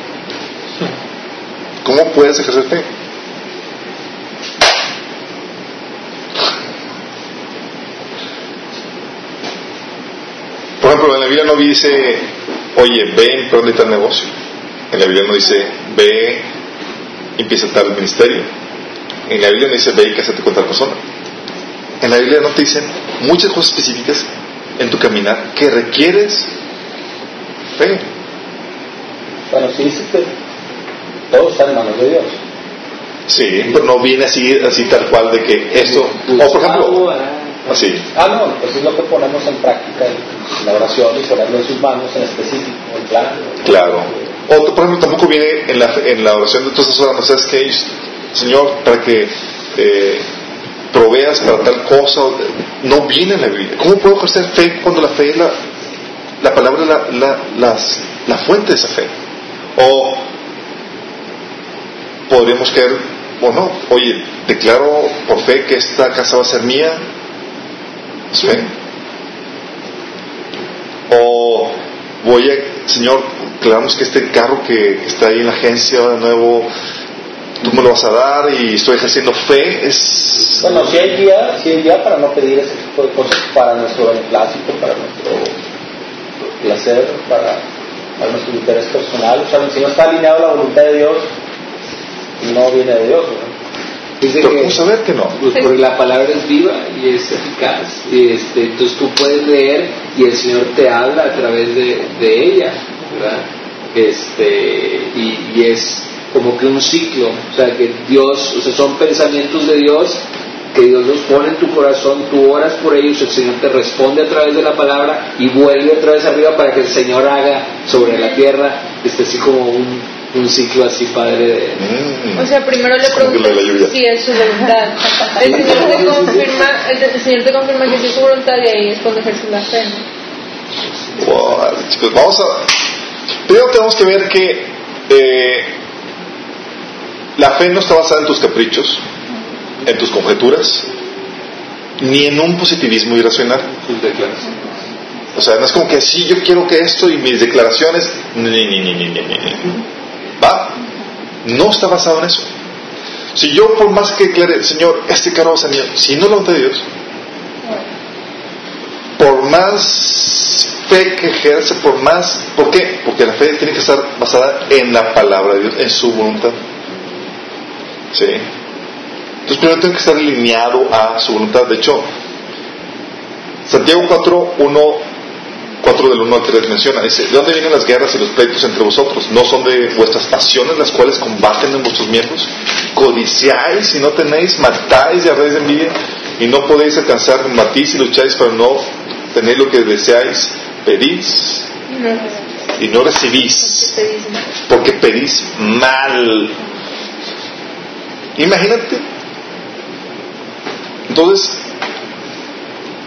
¿Cómo puedes ejercer fe? Ejemplo, en la Biblia no dice, oye, ve está el negocio. En la Biblia no dice, ve y empieza tal ministerio. En la Biblia no dice, ve y cásate con tal persona. En la Biblia no te dicen muchas cosas específicas en tu caminar que requieres fe. Bueno, sí dice que todos están en manos de Dios. Sí, pero no viene así, así tal cual de que esto, o por ejemplo, así. Ah, no, pues es lo que ponemos en práctica en la oración y ponerlo en sus manos en específico, en plan. Claro. O por ejemplo, tampoco viene en la, en la oración de todas esas horas, ¿sabes qué? Señor, para que eh, proveas para tal cosa, no viene en la Biblia. ¿Cómo puedo ejercer fe cuando la fe es la, la palabra la, la, las, la fuente de esa fe. O podríamos creer, o no, oye, declaro por fe que esta casa va a ser mía, fe. O voy a, Señor, declaramos que este carro que está ahí en la agencia de nuevo, tú me lo vas a dar y estoy ejerciendo fe, es... Bueno, si hay día, si hay día para no pedir ese tipo de cosas para nuestro beneplácito, para nuestro placer, para, para nuestro interés personal. O sea, si no está alineado la voluntad de Dios, no viene de Dios. Dice Pero que, ¿cómo saber que no? Pues porque la palabra es viva y es eficaz. Y este, entonces tú puedes leer y el Señor te habla a través de, de ella, ¿verdad? Este, y, y, es como que un ciclo, o sea, que Dios, o sea, son pensamientos de Dios que Dios los pone en tu corazón, tú oras por ellos, el Señor te responde a través de la palabra y vuelve otra vez arriba para que el Señor haga sobre la tierra, este así como un, un ciclo así padre de... Mm. O sea, primero le preguntas si es su voluntad. El Señor te confirma, el, el Señor te confirma que sí es su voluntad y ahí es cuando ejerces la fe. Wow, chicos, vamos a. Primero tenemos que ver que eh, la fe no está basada en tus caprichos, en tus conjeturas, ni en un positivismo irracional. O sea, no es como que sí, yo quiero que esto y mis declaraciones, ni, ni, ni, ni, ni, ni, ni. ¿Va? No está basado en eso. Si yo, por más que declare, Señor, este carro va a mío, si no lo de Dios, por más fe que ejerce, por más. ¿Por qué? Porque la fe tiene que estar basada en la palabra de Dios, en su voluntad. ¿Sí? Entonces primero tengo que estar alineado a su voluntad. De hecho, Santiago 4, 1, 4 del 1 al 3 menciona, dice, ¿de dónde vienen las guerras y los pleitos entre vosotros? ¿No son de vuestras pasiones las cuales combaten en vuestros miembros? Codiciáis y no tenéis, matáis y arréis de envidia y no podéis alcanzar, combatís y lucháis para no tener lo que deseáis, pedís y no recibís, porque pedís mal. Imagínate. Entonces,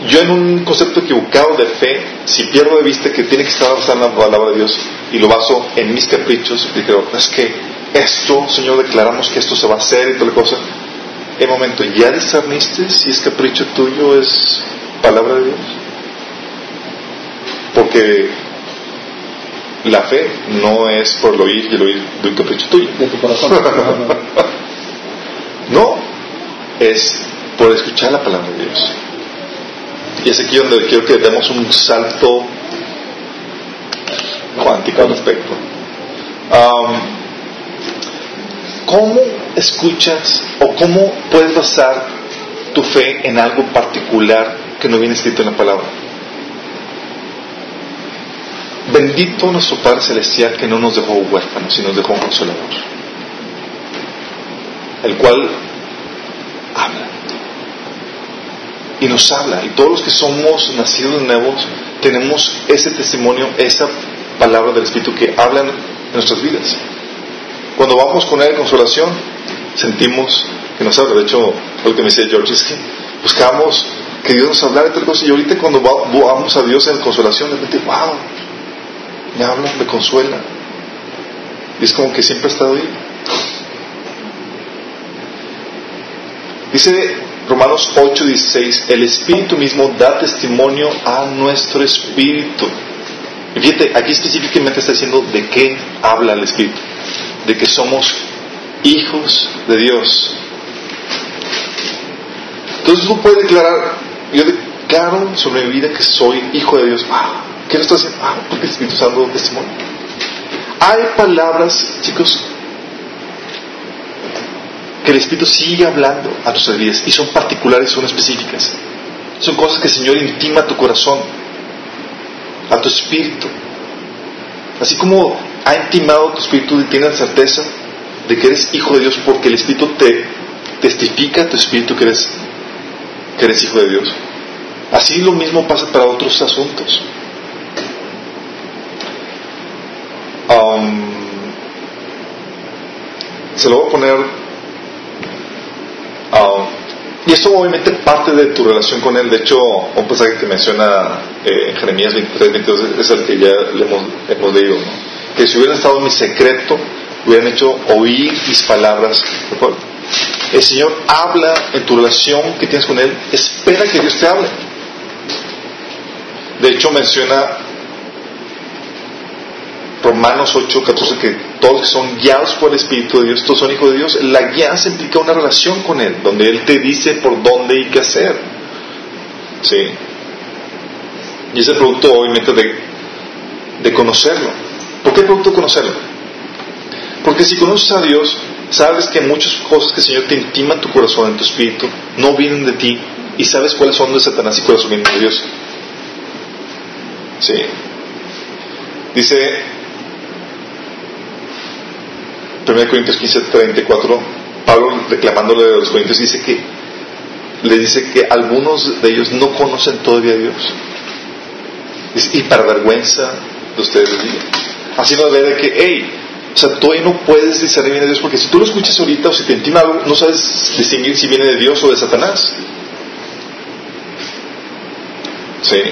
yo en un concepto equivocado de fe, si pierdo de vista que tiene que estar basado en la palabra de Dios y lo baso en mis caprichos, y digo, es que esto, Señor, declaramos que esto se va a hacer y toda la cosa. En momento, ¿ya discerniste si es capricho tuyo es palabra de Dios? Porque la fe no es por el oír y el oír de un capricho tuyo. De tu corazón. No, es por escuchar la palabra de Dios. Y es aquí donde quiero que demos un salto cuántico al respecto. ¿Cómo escuchas o cómo puedes basar tu fe en algo particular que no viene escrito en la palabra? Bendito nuestro Padre Celestial que no nos dejó huérfanos, sino nos dejó un consolador, el cual habla y nos habla. Y todos los que somos nacidos nuevos tenemos ese testimonio, esa palabra del Espíritu que habla en nuestras vidas. Cuando vamos con Él en consolación, sentimos que nos habla. De hecho, lo que me dice George es que buscamos que Dios nos hablara de tal cosa. Y ahorita cuando vamos a Dios en consolación, de repente, wow, me habla, me consuela. Y es como que siempre ha estado ahí. Dice Romanos 8:16, el Espíritu mismo da testimonio a nuestro Espíritu. Y fíjate, aquí específicamente está diciendo de qué habla el Espíritu, de que somos hijos de Dios. Entonces tú puedes declarar, yo declaro sobre mi vida que soy hijo de Dios. ¿Qué no estás haciendo? Ah, porque el Espíritu dando testimonio. Hay palabras, chicos, que el Espíritu sigue hablando a nuestras vidas y son particulares, son específicas. Son cosas que el Señor intima a tu corazón, a tu espíritu. Así como ha intimado tu espíritu y tienes certeza de que eres hijo de Dios porque el Espíritu te testifica a tu espíritu que eres, que eres hijo de Dios. Así lo mismo pasa para otros asuntos. Se lo voy a poner Um, y esto obviamente parte de tu relación con Él. De hecho, un pasaje que menciona eh, Jeremías 23, 22 es el que ya le hemos, hemos leído. Que si hubieran estado en mi secreto, hubieran hecho oír mis palabras. El Señor habla en tu relación que tienes con Él. Espera que Dios te hable. De hecho, menciona Romanos 8, 14, que todos que son guiados por el Espíritu de Dios, todos son hijos de Dios, la guianza implica una relación con Él, donde Él te dice por dónde y qué hacer. ¿Sí? Y es el producto, obviamente, de, de conocerlo. ¿Por qué el producto de conocerlo? Porque si conoces a Dios, sabes que muchas cosas que el Señor te intima en tu corazón, en tu espíritu, no vienen de ti, y sabes cuáles son de Satanás y cuáles son de Dios. ¿Sí? Dice 1 Corintios 15, 34, Pablo reclamándole a los Corintios dice que le dice que algunos de ellos no conocen todavía a Dios. Y para vergüenza de ustedes Así nos ve de que, hey, o sea, tú ahí no puedes discernir bien de Dios porque si tú lo escuchas ahorita o si te intima algo, no sabes distinguir si viene de Dios o de Satanás. Sí.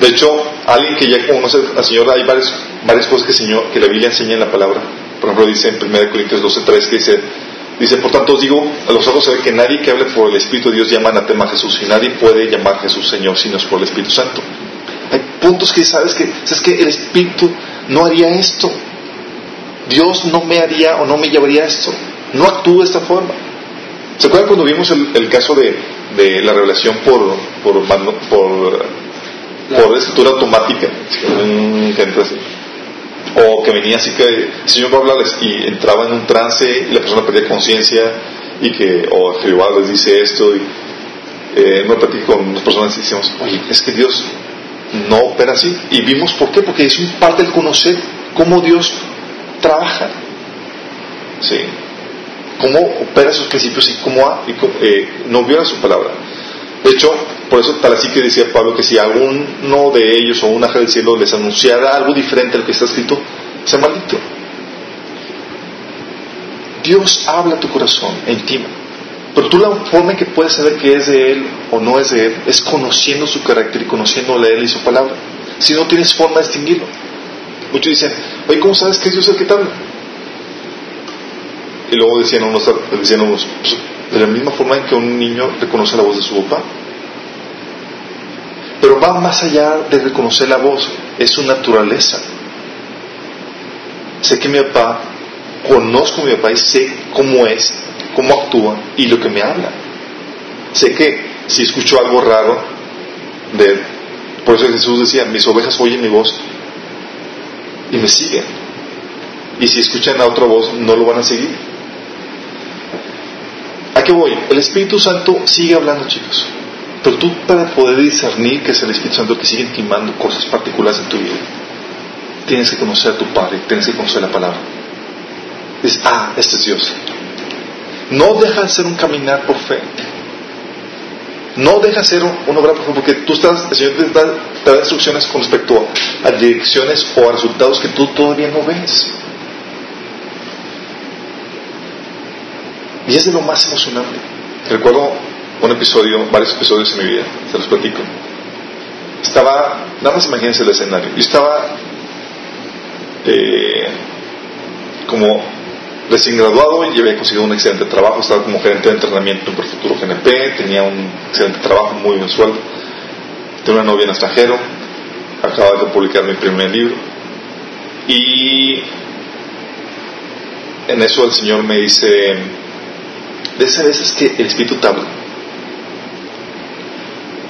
De hecho, alguien que ya conoce al Señor, hay varias, varias cosas que, Señor, que la Biblia enseña en la palabra. Por ejemplo, dice en 1 Corintios 12.3 que dice, dice, por tanto os digo, a los ojos se ve que nadie que hable por el Espíritu de Dios llama anatema a Jesús y nadie puede llamar a Jesús Señor si no es por el Espíritu Santo. Hay puntos que sabes que, sabes que el Espíritu no haría esto. Dios no me haría o no me llevaría esto. No actúa de esta forma. ¿Se acuerdan cuando vimos el, caso de, de, la revelación por, por, por por escritura automática, así. O que venía así que el Señor va a hablarles y entraba en un trance y la persona perdía conciencia y que, o Jehová les dice esto y eh, me platico con unas personas y decimos, oye, es que Dios no opera así. Y vimos por qué, porque es un parte del conocer cómo Dios trabaja. ¿Sí? Cómo opera sus principios y cómo, eh, no viola su palabra. De hecho, por eso tal así que decía Pablo que si alguno de ellos o un ángel del cielo les anunciara algo diferente al que está escrito, sea maldito. Dios habla a tu corazón e intima. Pero tú la forma en que puedes saber que es de Él o no es de Él es conociendo su carácter y conociéndole a Él y su palabra. Si no tienes forma de distinguirlo. Muchos dicen, oye, ¿cómo sabes que es Dios el que te habla? Y luego decían unos, pues, de la misma forma en que un niño reconoce la voz de su papá. Pero va más allá de reconocer la voz, es su naturaleza. Sé que mi papá, conozco a mi papá y sé cómo es, cómo actúa y lo que me habla. Sé que si escucho algo raro de él, por eso Jesús decía, mis ovejas oyen mi voz y me siguen. Y si escuchan a otra voz, no lo van a seguir. ¿A qué voy? El Espíritu Santo sigue hablando, chicos. Pero tú para poder discernir que es el Espíritu Santo que sigue intimando cosas particulares en tu vida, tienes que conocer a tu Padre, tienes que conocer la palabra. Dices, ah, este es Dios. No deja de ser un caminar por fe. No deja de ser un obra por fe, porque tú estás, el Señor te da, te da instrucciones con respecto a direcciones o a resultados que tú todavía no ves. Y es de lo más emocionante. Recuerdo un episodio, varios episodios en mi vida, se los platico. Estaba, nada más imagínense el escenario. Yo estaba eh, como recién graduado y había conseguido un excelente trabajo. Estaba como gerente de entrenamiento en Futuro GNP, tenía un excelente trabajo, muy buen sueldo. Tenía una novia en extranjero, acababa de publicar mi primer libro. Y en eso el Señor me dice, de esas veces que el Espíritu te habla.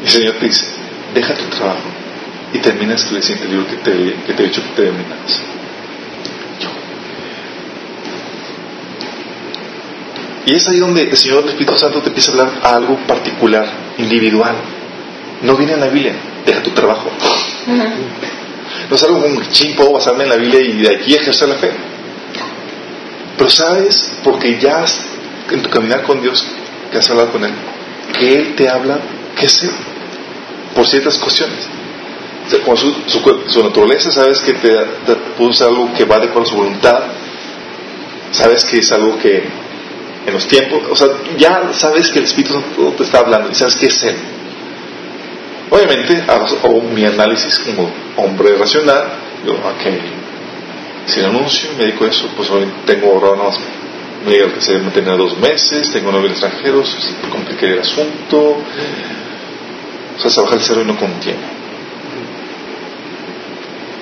Y el Señor te dice, deja tu trabajo y termina de escribir el siguiente libro que te, que te he dicho que terminas. Yo. Y es ahí donde el Señor, el Espíritu Santo, te empieza a hablar a algo particular, individual. No viene en la Biblia, deja tu trabajo. No es algo como ching, puedo basarme en la Biblia y de aquí ejercer la fe. Pero sabes, porque ya en tu caminar con Dios, que has hablado con Él, que Él te habla, que es Él, por ciertas cuestiones. O sea, con su, su, naturaleza, sabes que te, te puso algo que va de acuerdo a su voluntad, sabes que es algo que en los tiempos, o sea, ya sabes que el Espíritu Santo te está hablando y sabes que es Él. Obviamente, hago mi análisis como hombre racional, digo, ok, si anuncio me dedico eso, pues hoy tengo ahorrado nada más me mantener dos meses, tengo novio extranjero, se complica el asunto. O sea, se baja el cero y no contiene.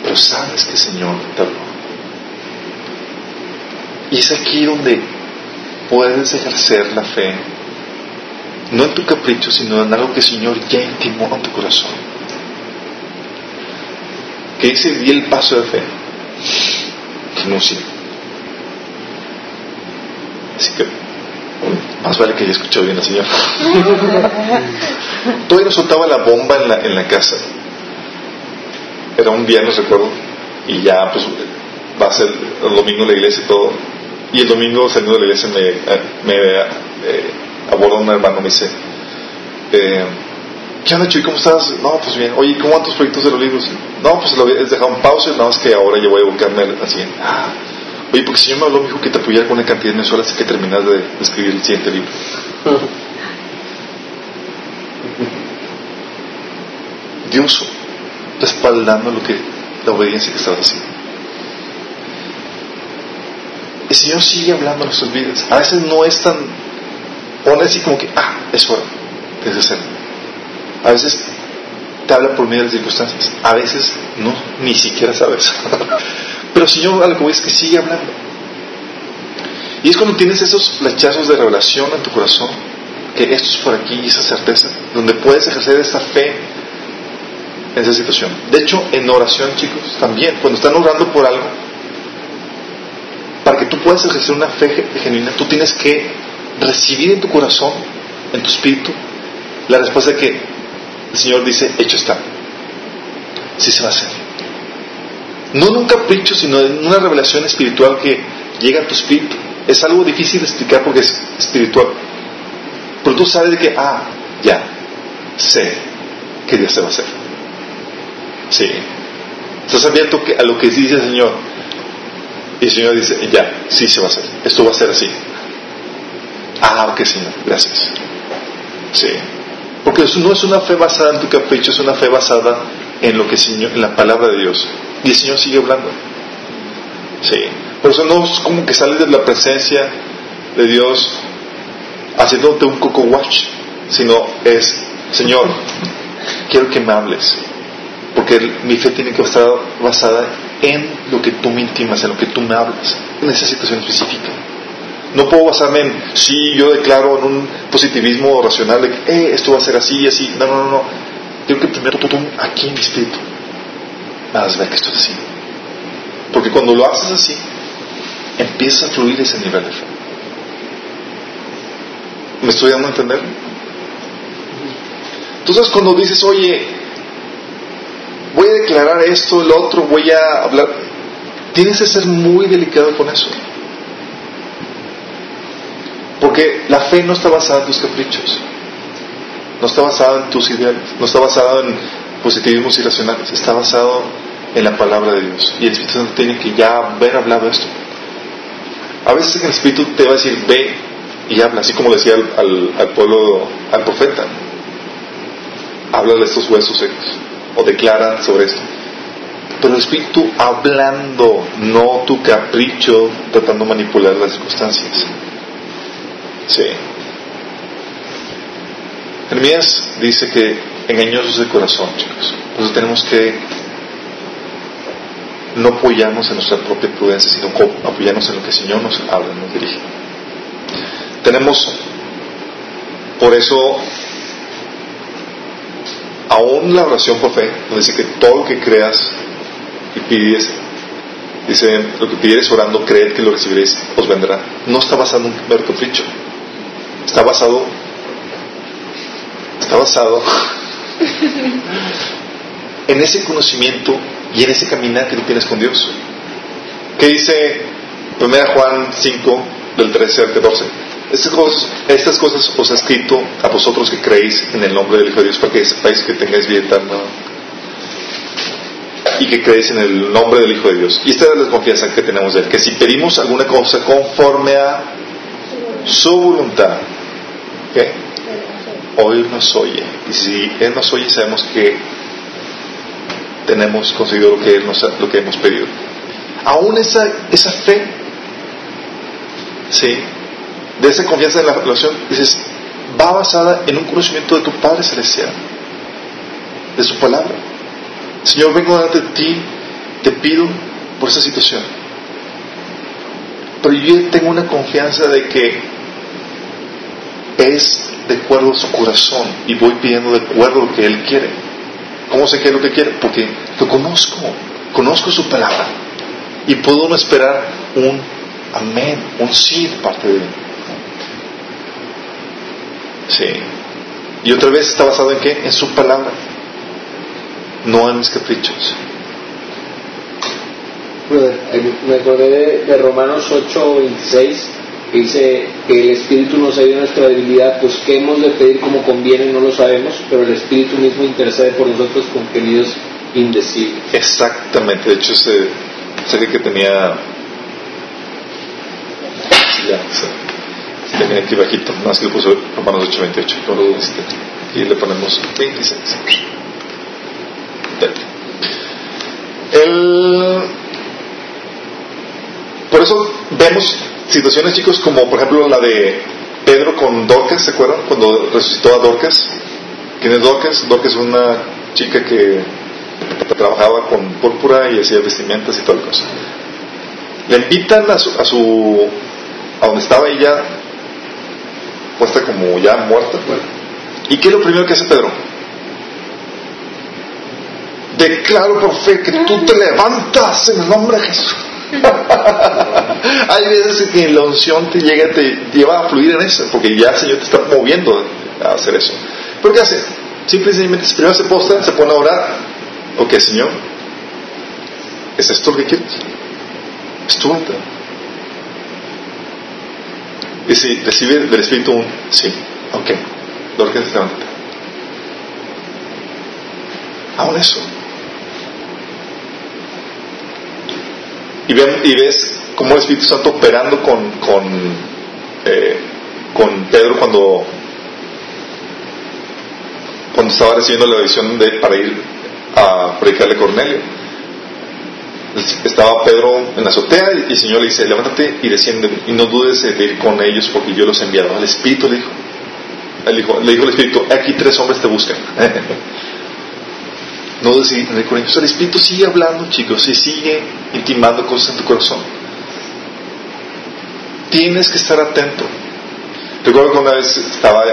Pero sabes que el Señor te habló. Y es aquí donde puedes ejercer la fe, no en tu capricho, sino en algo que el Señor ya intimó en tu corazón. Que dice, di el paso de fe. Renuncia. Así que más vale que haya escuchado bien al Señor. Todavía nos soltaba la bomba en la, en la casa. Era un viernes, recuerdo, y ya pues va a ser el domingo la iglesia y todo. Y el domingo saliendo de la iglesia me, me eh, un hermano me dice, eh, ¿qué onda Chuy? ¿Cómo estás? No, pues bien. Oye, ¿cómo van tus proyectos de los libros? No, pues lo había dejado en pausa, nada más que ahora ya voy a buscarme al siguiente. Ah, Oye, porque si yo me habló, me dijo que te apoyara con una cantidad de mensual hasta que terminas de, escribir el siguiente libro. Dios respaldando lo que, la obediencia que estabas haciendo. El Señor sigue hablando en nuestras vidas. A veces no es tan honesto así como que, ah, es hora de hacerlo. A veces te habla por medio de las circunstancias. A veces no, ni siquiera sabes. Pero el Señor a lo que es que sigue hablando. Y es cuando tienes esos flechazos de revelación en tu corazón, que esto es por aquí y esa certeza, donde puedes ejercer esa fe en esa situación. De hecho, en oración, chicos, también, cuando están orando por algo, para que tú puedas ejercer una fe genuina, tú tienes que recibir en tu corazón, en tu espíritu, la respuesta que el Señor dice, hecho está. Sí se va a hacer. No en un capricho, sino en una revelación espiritual que llega a tu espíritu. Es algo difícil de explicar porque es espiritual. Pero tú sabes de que, ah, ya, sé que Dios se va a hacer. Sí. Estás abierto a lo que dice el Señor. Y el Señor dice, ya, sí se va a hacer. Esto va a ser así. Ah, ok, Señor, gracias. Sí. Porque eso no es una fe basada en tu capricho, es una fe basada en lo que en la palabra de Dios. Y el Señor sigue hablando. Sí. Por eso no es como que sales de la presencia de Dios haciéndote un coco watch, sino es, Señor, quiero que me hables. Porque mi fe tiene que estar basada en lo que tú me intimas, en lo que tú me hablas, en esa situación específica. No puedo basarme en, sí, yo declaro en un positivismo racional de que, eh, esto va a ser así y así. No, no, no, no. Tengo que primero tú, aquí en mi espíritu, me hagas ver que esto es así. Porque cuando lo haces así, empieza a fluir ese nivel de fe. ¿Me estoy dando a entender? Entonces cuando dices, oye, voy a declarar esto, el otro, voy a hablar, tienes que ser muy delicado con eso. Porque la fe no está basada en tus caprichos, no está basada en tus ideales, no está basada en positivismos irracionales, está basado en la palabra de Dios. Y el Espíritu Santo tiene que ya haber hablado esto. A veces el Espíritu te va a decir, ve y habla, así como decía al, pueblo, al profeta. Habla de estos huesos secos, o declara sobre esto. Pero el Espíritu hablando, no tu capricho tratando de manipular las circunstancias. Sí. Jeremías dice que engañoso es el corazón, chicos. Entonces tenemos que no apoyarnos en nuestra propia prudencia, sino apoyarnos en lo que el Señor nos habla, nos dirige. Tenemos, por eso, aún la oración por fe, donde dice que todo lo que creas y pides, dice, lo que pidieres orando, creed que lo recibiréis, os vendrá. No está basado en un mero capricho. Está basado, está basado en ese conocimiento y en ese caminar que tú tienes con Dios. ¿Qué dice 1 Juan 5, del 13 al 14? Estas cosas, estas cosas os he escrito a vosotros que creéis en el nombre del Hijo de Dios para que sepáis que tengáis vida eterna y que creéis en el nombre del Hijo de Dios. Y esta es la confianza que tenemos de Él, que si pedimos alguna cosa conforme a su voluntad, ¿qué? hoy nos oye. Y si Él nos oye, sabemos que tenemos conseguido lo que, nos, lo que hemos pedido. Aún esa, esa fe, ¿sí? de esa confianza en la relación, dices, va basada en un conocimiento de tu Padre Celestial, de su palabra. Señor, vengo delante de ti, te pido por esa situación. Pero yo tengo una confianza de que es de acuerdo a su corazón y voy pidiendo de acuerdo a lo que Él quiere. ¿Cómo sé qué es lo que quiere? Porque lo conozco, conozco su palabra y puedo no esperar un amén, un sí de parte de Él. Sí. Y otra vez está basado en qué? En su palabra, no en mis caprichos. Me acordé de, de Romanos 8, 26, que dice que el Espíritu nos ayuda en nuestra debilidad, pues qué hemos de pedir como conviene no lo sabemos, pero el Espíritu mismo intercede por nosotros con gemidos indecibles. Exactamente, de hecho ese, sé que tenía ya, tenía aquí bajito, más que puso Romanos 8, 28, no lo dudiste. Y le ponemos 26. El, por eso vemos situaciones, chicos, como por ejemplo la de Pedro con Dorcas, ¿se acuerdan? Cuando resucitó a Dorcas. ¿Quién es Dorcas? Dorcas es una chica que trabajaba con púrpura y hacía vestimentas y toda la cosa. Le invitan a su, a su a donde estaba ella puesta como ya muerta. ¿Y qué es lo primero que hace Pedro? Declaro por fe que tú te levantas en el nombre de Jesús. Hay veces que la unción te llega, te lleva a fluir en eso, porque ya el Señor te está moviendo a hacer eso. ¿Pero qué hace? Simplemente primero se postra, se pone a orar. Ok, Señor, ¿es esto lo que quieres? ¿Es tu voluntad? Y si recibe del Espíritu un sí, ok, Dorcas, levántate. Aún eso. Y, ven, y ves como el Espíritu Santo operando con, con, eh, con Pedro cuando, cuando estaba recibiendo la visión de, para ir a predicarle a Cornelio. Estaba Pedro en la azotea y el Señor le dice, levántate y desciende y no dudes de ir con ellos porque yo los he enviado. El Espíritu le dijo, él dijo, le dijo el Espíritu, aquí tres hombres te buscan. no dudes de ir con ellos. El Espíritu sigue hablando, chicos, y sigue intimando cosas en tu corazón. Tienes que estar atento. Recuerdo que una vez estaba,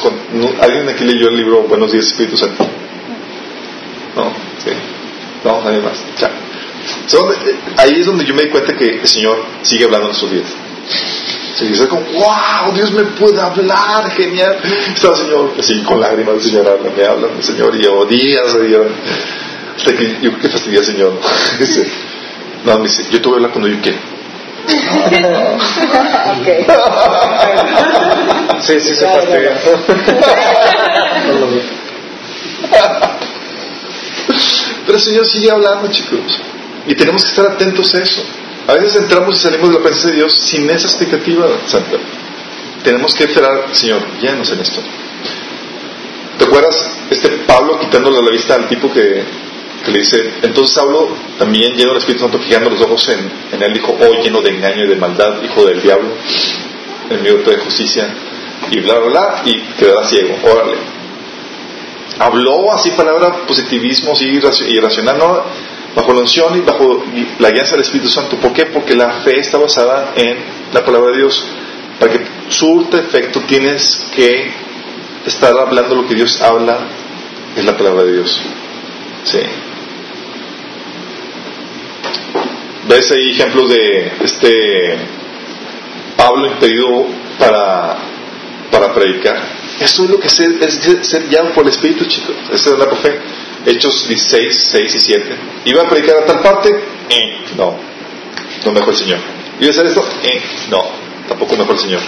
con, ¿alguien aquí leyó el libro Buenos días Espíritu Santo? No, sí. No, nadie más. So, ahí es donde yo me di cuenta que el Señor sigue hablando en sus días. Sí, es como, wow, Dios me puede hablar, genial. Está el Señor, así con lágrimas, el Señor habla, me habla, el Señor, y yo, días, yo, hasta que yo que fastidia Señor. Dice, no, me dice, yo te voy a hablar cuando yo quiera. Sí, sí, se fastidia. Pero el Señor sigue hablando, chicos. Y tenemos que estar atentos a eso. A veces entramos y salimos de la presencia de Dios sin esa expectativa santa. Tenemos que esperar, Señor, guíanos en esto. ¿Te acuerdas este Pablo quitándole la vista al tipo que, le dice, entonces Pablo también lleno del Espíritu Santo, fijando los ojos en, en él, dijo, oh, lleno de engaño y de maldad, hijo del diablo, enemigo de justicia, y bla, bla, bla, y quedará ciego, órale. Habló así palabra positivismo, sí, irracional, no, bajo la unción y bajo la guía del Espíritu Santo. ¿Por qué? Porque la fe está basada en la palabra de Dios. Para que surta efecto tienes que estar hablando lo que Dios habla, es la palabra de Dios. Sí. ¿Ves ahí ejemplos de este Pablo impedido para, para predicar? Eso es lo que es ser, es ser guiado por el Espíritu, chicos. Esa es la fe. Hechos 16, 6 y 7. ¿Iba a predicar a tal parte? No. No me dejó el Señor. ¿Iba a hacer esto? No. Tampoco me dejó el Señor.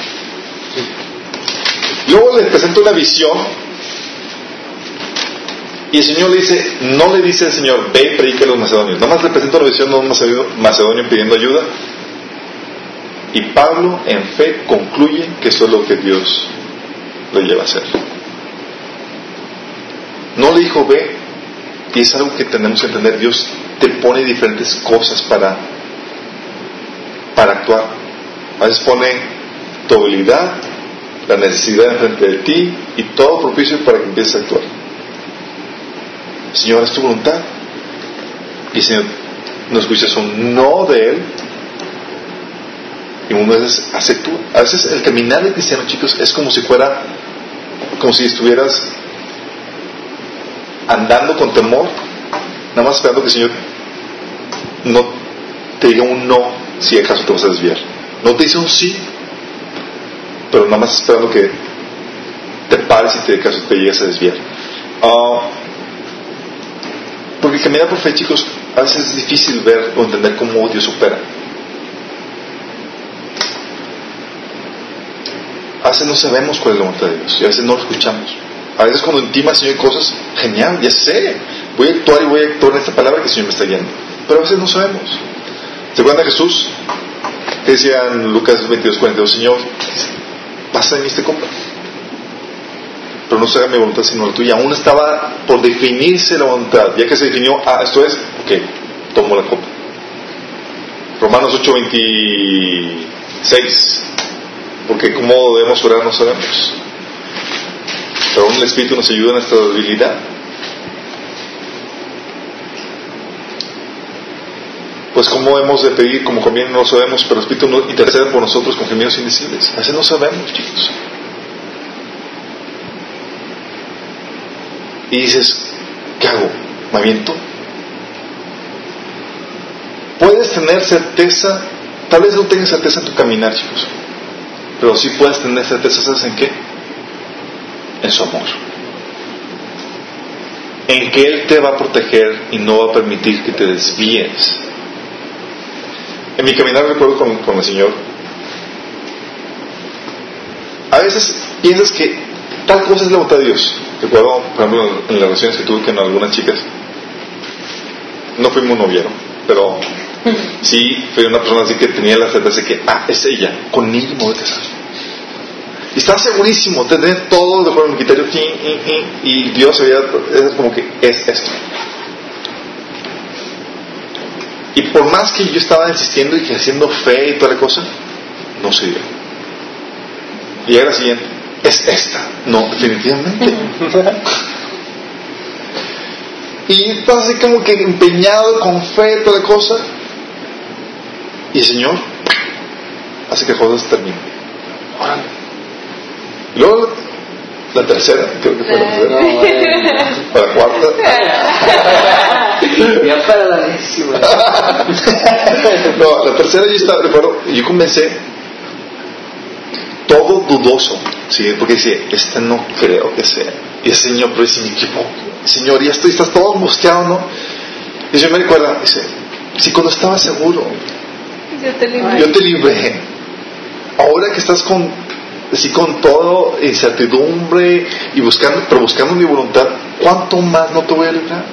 Luego le presento una visión y el Señor le dice, no le dice al Señor, ve y predica a los macedonios. Nada más le presento una visión de un macedonio pidiendo ayuda. Y Pablo, en fe, concluye que eso es lo que Dios le lleva a hacer. No le dijo, ve, y es algo que tenemos que entender. Dios te pone diferentes cosas para, para actuar. A veces pone tu habilidad, la necesidad enfrente de ti y todo propicio para que empieces a actuar. Señor, es tu voluntad. Y Señor nos escuchas un no de Él. Y muchas veces hace tú. A veces el caminar de cristiano, chicos, es como si fuera, como si estuvieras andando con temor, nada más esperando que el Señor no te diga un no si acaso te vas a desviar. No te dice un sí, pero nada más esperando que te pares y te acaso te llegues a desviar. Ah, porque caminar por fe, chicos, a veces es difícil ver o entender cómo Dios opera. A veces no sabemos cuál es la voluntad de Dios y a veces no lo escuchamos. A veces cuando intima el Señor cosas, genial, ya sé, voy a actuar y voy a actuar en esta palabra que el Señor me está guiando. Pero a veces no sabemos. ¿Se acuerdan de Jesús? Que decía en Lucas 22, 42, Señor, pasa de mí esta copa. Pero no se mi voluntad sino la tuya. Aún estaba por definirse la voluntad. Ya que se definió, ah, esto es, ok, tomo la copa. Romanos 8, 26. Porque cómo debemos orar no sabemos. Aún el Espíritu nos ayuda en esta debilidad. Pues cómo hemos de pedir, como conviene no lo sabemos, pero el Espíritu intercede por nosotros con gemidos indecibles. A no sabemos, chicos. Y dices, ¿qué hago? ¿Me aviento? Puedes tener certeza, tal vez no tengas certeza en tu caminar, chicos, pero sí puedes tener certeza, ¿sabes en qué? En su amor. En que Él te va a proteger y no va a permitir que te desvíes. En mi caminar recuerdo con, con el Señor, a veces piensas que tal cosa es la voluntad de Dios. Recuerdo, por ejemplo, en las relaciones que tuve con algunas chicas, no fuimos noviero, pero Sí, fue una persona así que tenía la certeza de que, ah, es ella, con ella me voy a casar. Y estaba segurísimo, tener todo de acuerdo mi criterio, y, Dios había, es como que es esto. Y por más que yo estaba insistiendo y haciendo fe y toda la cosa, no se dio. Y era la siguiente, es esta. No, definitivamente. y estás así como que empeñado con fe y toda la cosa. Y el Señor hace que cosas termine. Órale. Y luego la tercera, creo que fue la tercera. O la cuarta. Ya para la décima. no, la tercera yo estaba, recuerdo, yo comencé todo dudoso, ¿sí? Porque decía, este no creo que sea. Y el Señor, pero si me equivoco, Señor, ya estoy, estás todo angustiado, ¿no? Y yo me recuerda, dice, si cuando estaba seguro, Yo te libré. yo te libré. Ahora que estás con, así con todo incertidumbre y buscando, pero buscando mi voluntad, ¿cuánto más no te voy a librar?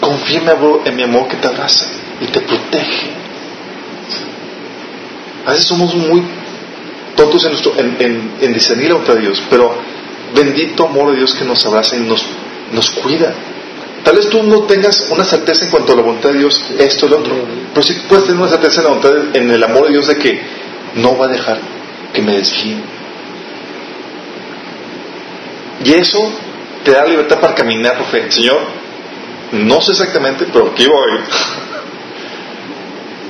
Confía en mi amor, que te abraza y te protege. A veces somos muy tontos en, nuestro, en, en, discernir la voluntad de Dios, pero bendito amor de Dios que nos abraza y nos, nos cuida. Tal vez tú no tengas una certeza en cuanto a la voluntad de Dios, esto, lo otro, pero sí puedes tener una certeza en, la voluntad en el amor de Dios de que no va a dejar que me desvíe. Y eso te da libertad para caminar por fe. Señor, no sé exactamente, pero aquí voy.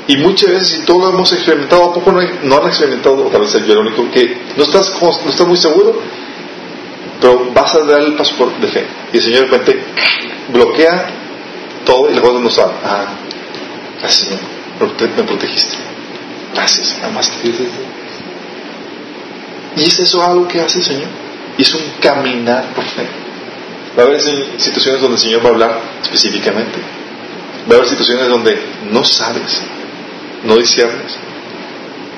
Y muchas veces, si todo lo hemos experimentado, ¿a poco no, han experimentado, tal vez yo el único, que no estás, no estás muy seguro, pero vas a dar el paso por- de fe. Y el Señor de repente bloquea todo y las cosas no saben. Ah, gracias Señor, me prote- me protegiste. Gracias, amaste. Y es eso algo que hace el Señor. Y es un caminar por fe. Va a haber si- situaciones donde el Señor va a hablar específicamente. Va a haber situaciones donde no sabes, no disciernes,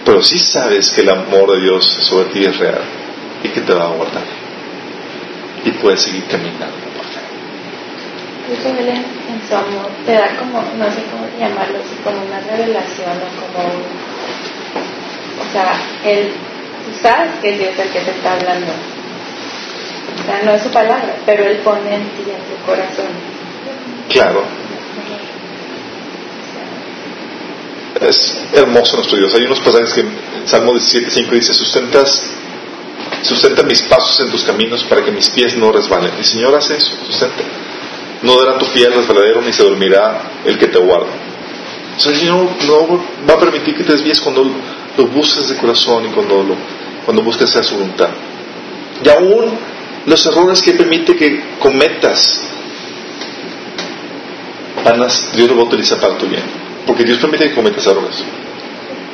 pero sí sabes que el amor de Dios sobre ti es real y que te va a guardar. Y puedes seguir caminando por fe. Él en, en su amor te da como, no sé cómo llamarlo, así como una revelación o como un... O sea, él, tú sabes que Dios es el que te está hablando. O sea, no es su palabra, pero él pone en ti, en tu corazón. Claro, es hermoso nuestro Dios. Hay unos pasajes que Salmo 17.5 dice, sustentas, sustenta mis pasos en tus caminos para que mis pies no resbalen. El Señor hace eso, sustenta. No dará tu pie al resbaladero ni se dormirá el que te guarda. El Señor no va a permitir que te desvíes cuando lo busques de corazón y cuando, lo, cuando hacer su voluntad. Y aún los errores que permite que cometas, Dios lo va a utilizar para tu bien. Porque Dios permite que cometas errores.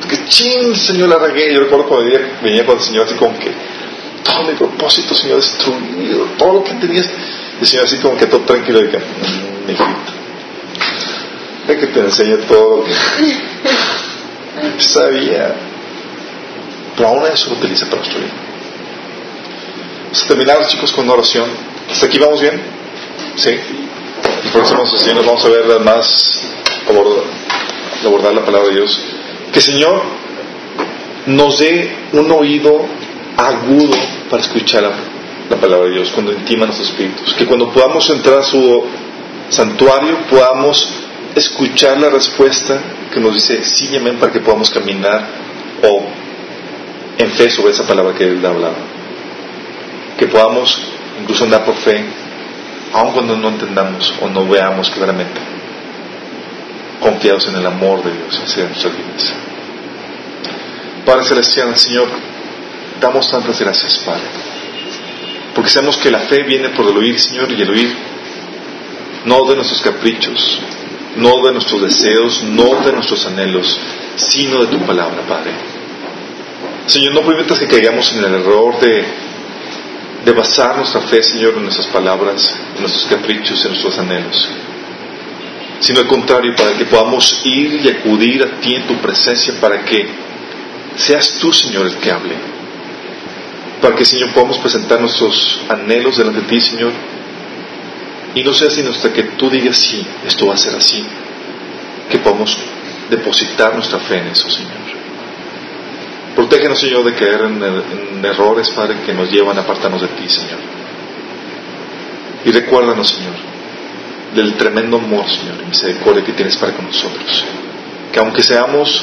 Que ching, Señor, la regué. Yo recuerdo cuando venía, venía con el Señor así como que todo mi propósito, Señor, destruido, todo lo que tenías. El Señor así como que todo tranquilo y que, "Mm, hijito, es que te enseñe todo sabía. Pero aún eso lo utiliza para bien. Vamos a terminar, chicos, con una oración. ¿Hasta aquí vamos bien? Sí. En próximas sesiones vamos a ver más abordar, la palabra de Dios. Que el Señor nos dé un oído agudo para escuchar la, la palabra de Dios cuando intima nuestros espíritus. Que cuando podamos entrar a su santuario podamos escuchar la respuesta que nos dice sí y amén para que podamos caminar o en fe sobre esa palabra que Él hablaba. Que podamos incluso andar por fe aun cuando no entendamos o no veamos claramente, confiados en el amor de Dios hacia nuestras vidas. Padre Celestial, Señor, damos tantas gracias, Padre, porque sabemos que la fe viene por el oír, Señor, y el oír no de nuestros caprichos, no de nuestros deseos, no de nuestros anhelos, sino de tu palabra, Padre. Señor, no permitas que caigamos en el error de de basar nuestra fe, Señor, en nuestras palabras, en nuestros caprichos, en nuestros anhelos. Sino al contrario, para que podamos ir y acudir a ti en tu presencia para que seas tú, Señor, el que hable. Para que, Señor, podamos presentar nuestros anhelos delante de ti, Señor. Y no sea sino hasta que tú digas sí, esto va a ser así. Que podamos depositar nuestra fe en eso, Señor. Protégenos, Señor, de caer en, en errores, Padre, que nos llevan a apartarnos de ti, Señor. Y recuérdanos, Señor, del tremendo amor, Señor, y misericordia que tienes para con nosotros. Que aunque seamos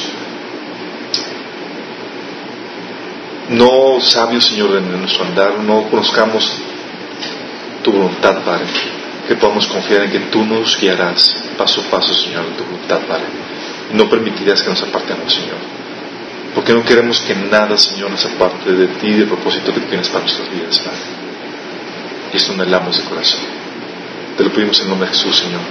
no sabios, Señor, en nuestro andar, no conozcamos tu voluntad, Padre, que podamos confiar en que tú nos guiarás paso a paso, Señor, en tu voluntad, Padre. No permitirás que nos apartemos, Señor. Porque no queremos que nada, Señor, nos aparte de ti y del propósito que tienes para nuestras vidas, Padre. Y esto anhelamos de corazón. Te lo pedimos en nombre de Jesús, Señor.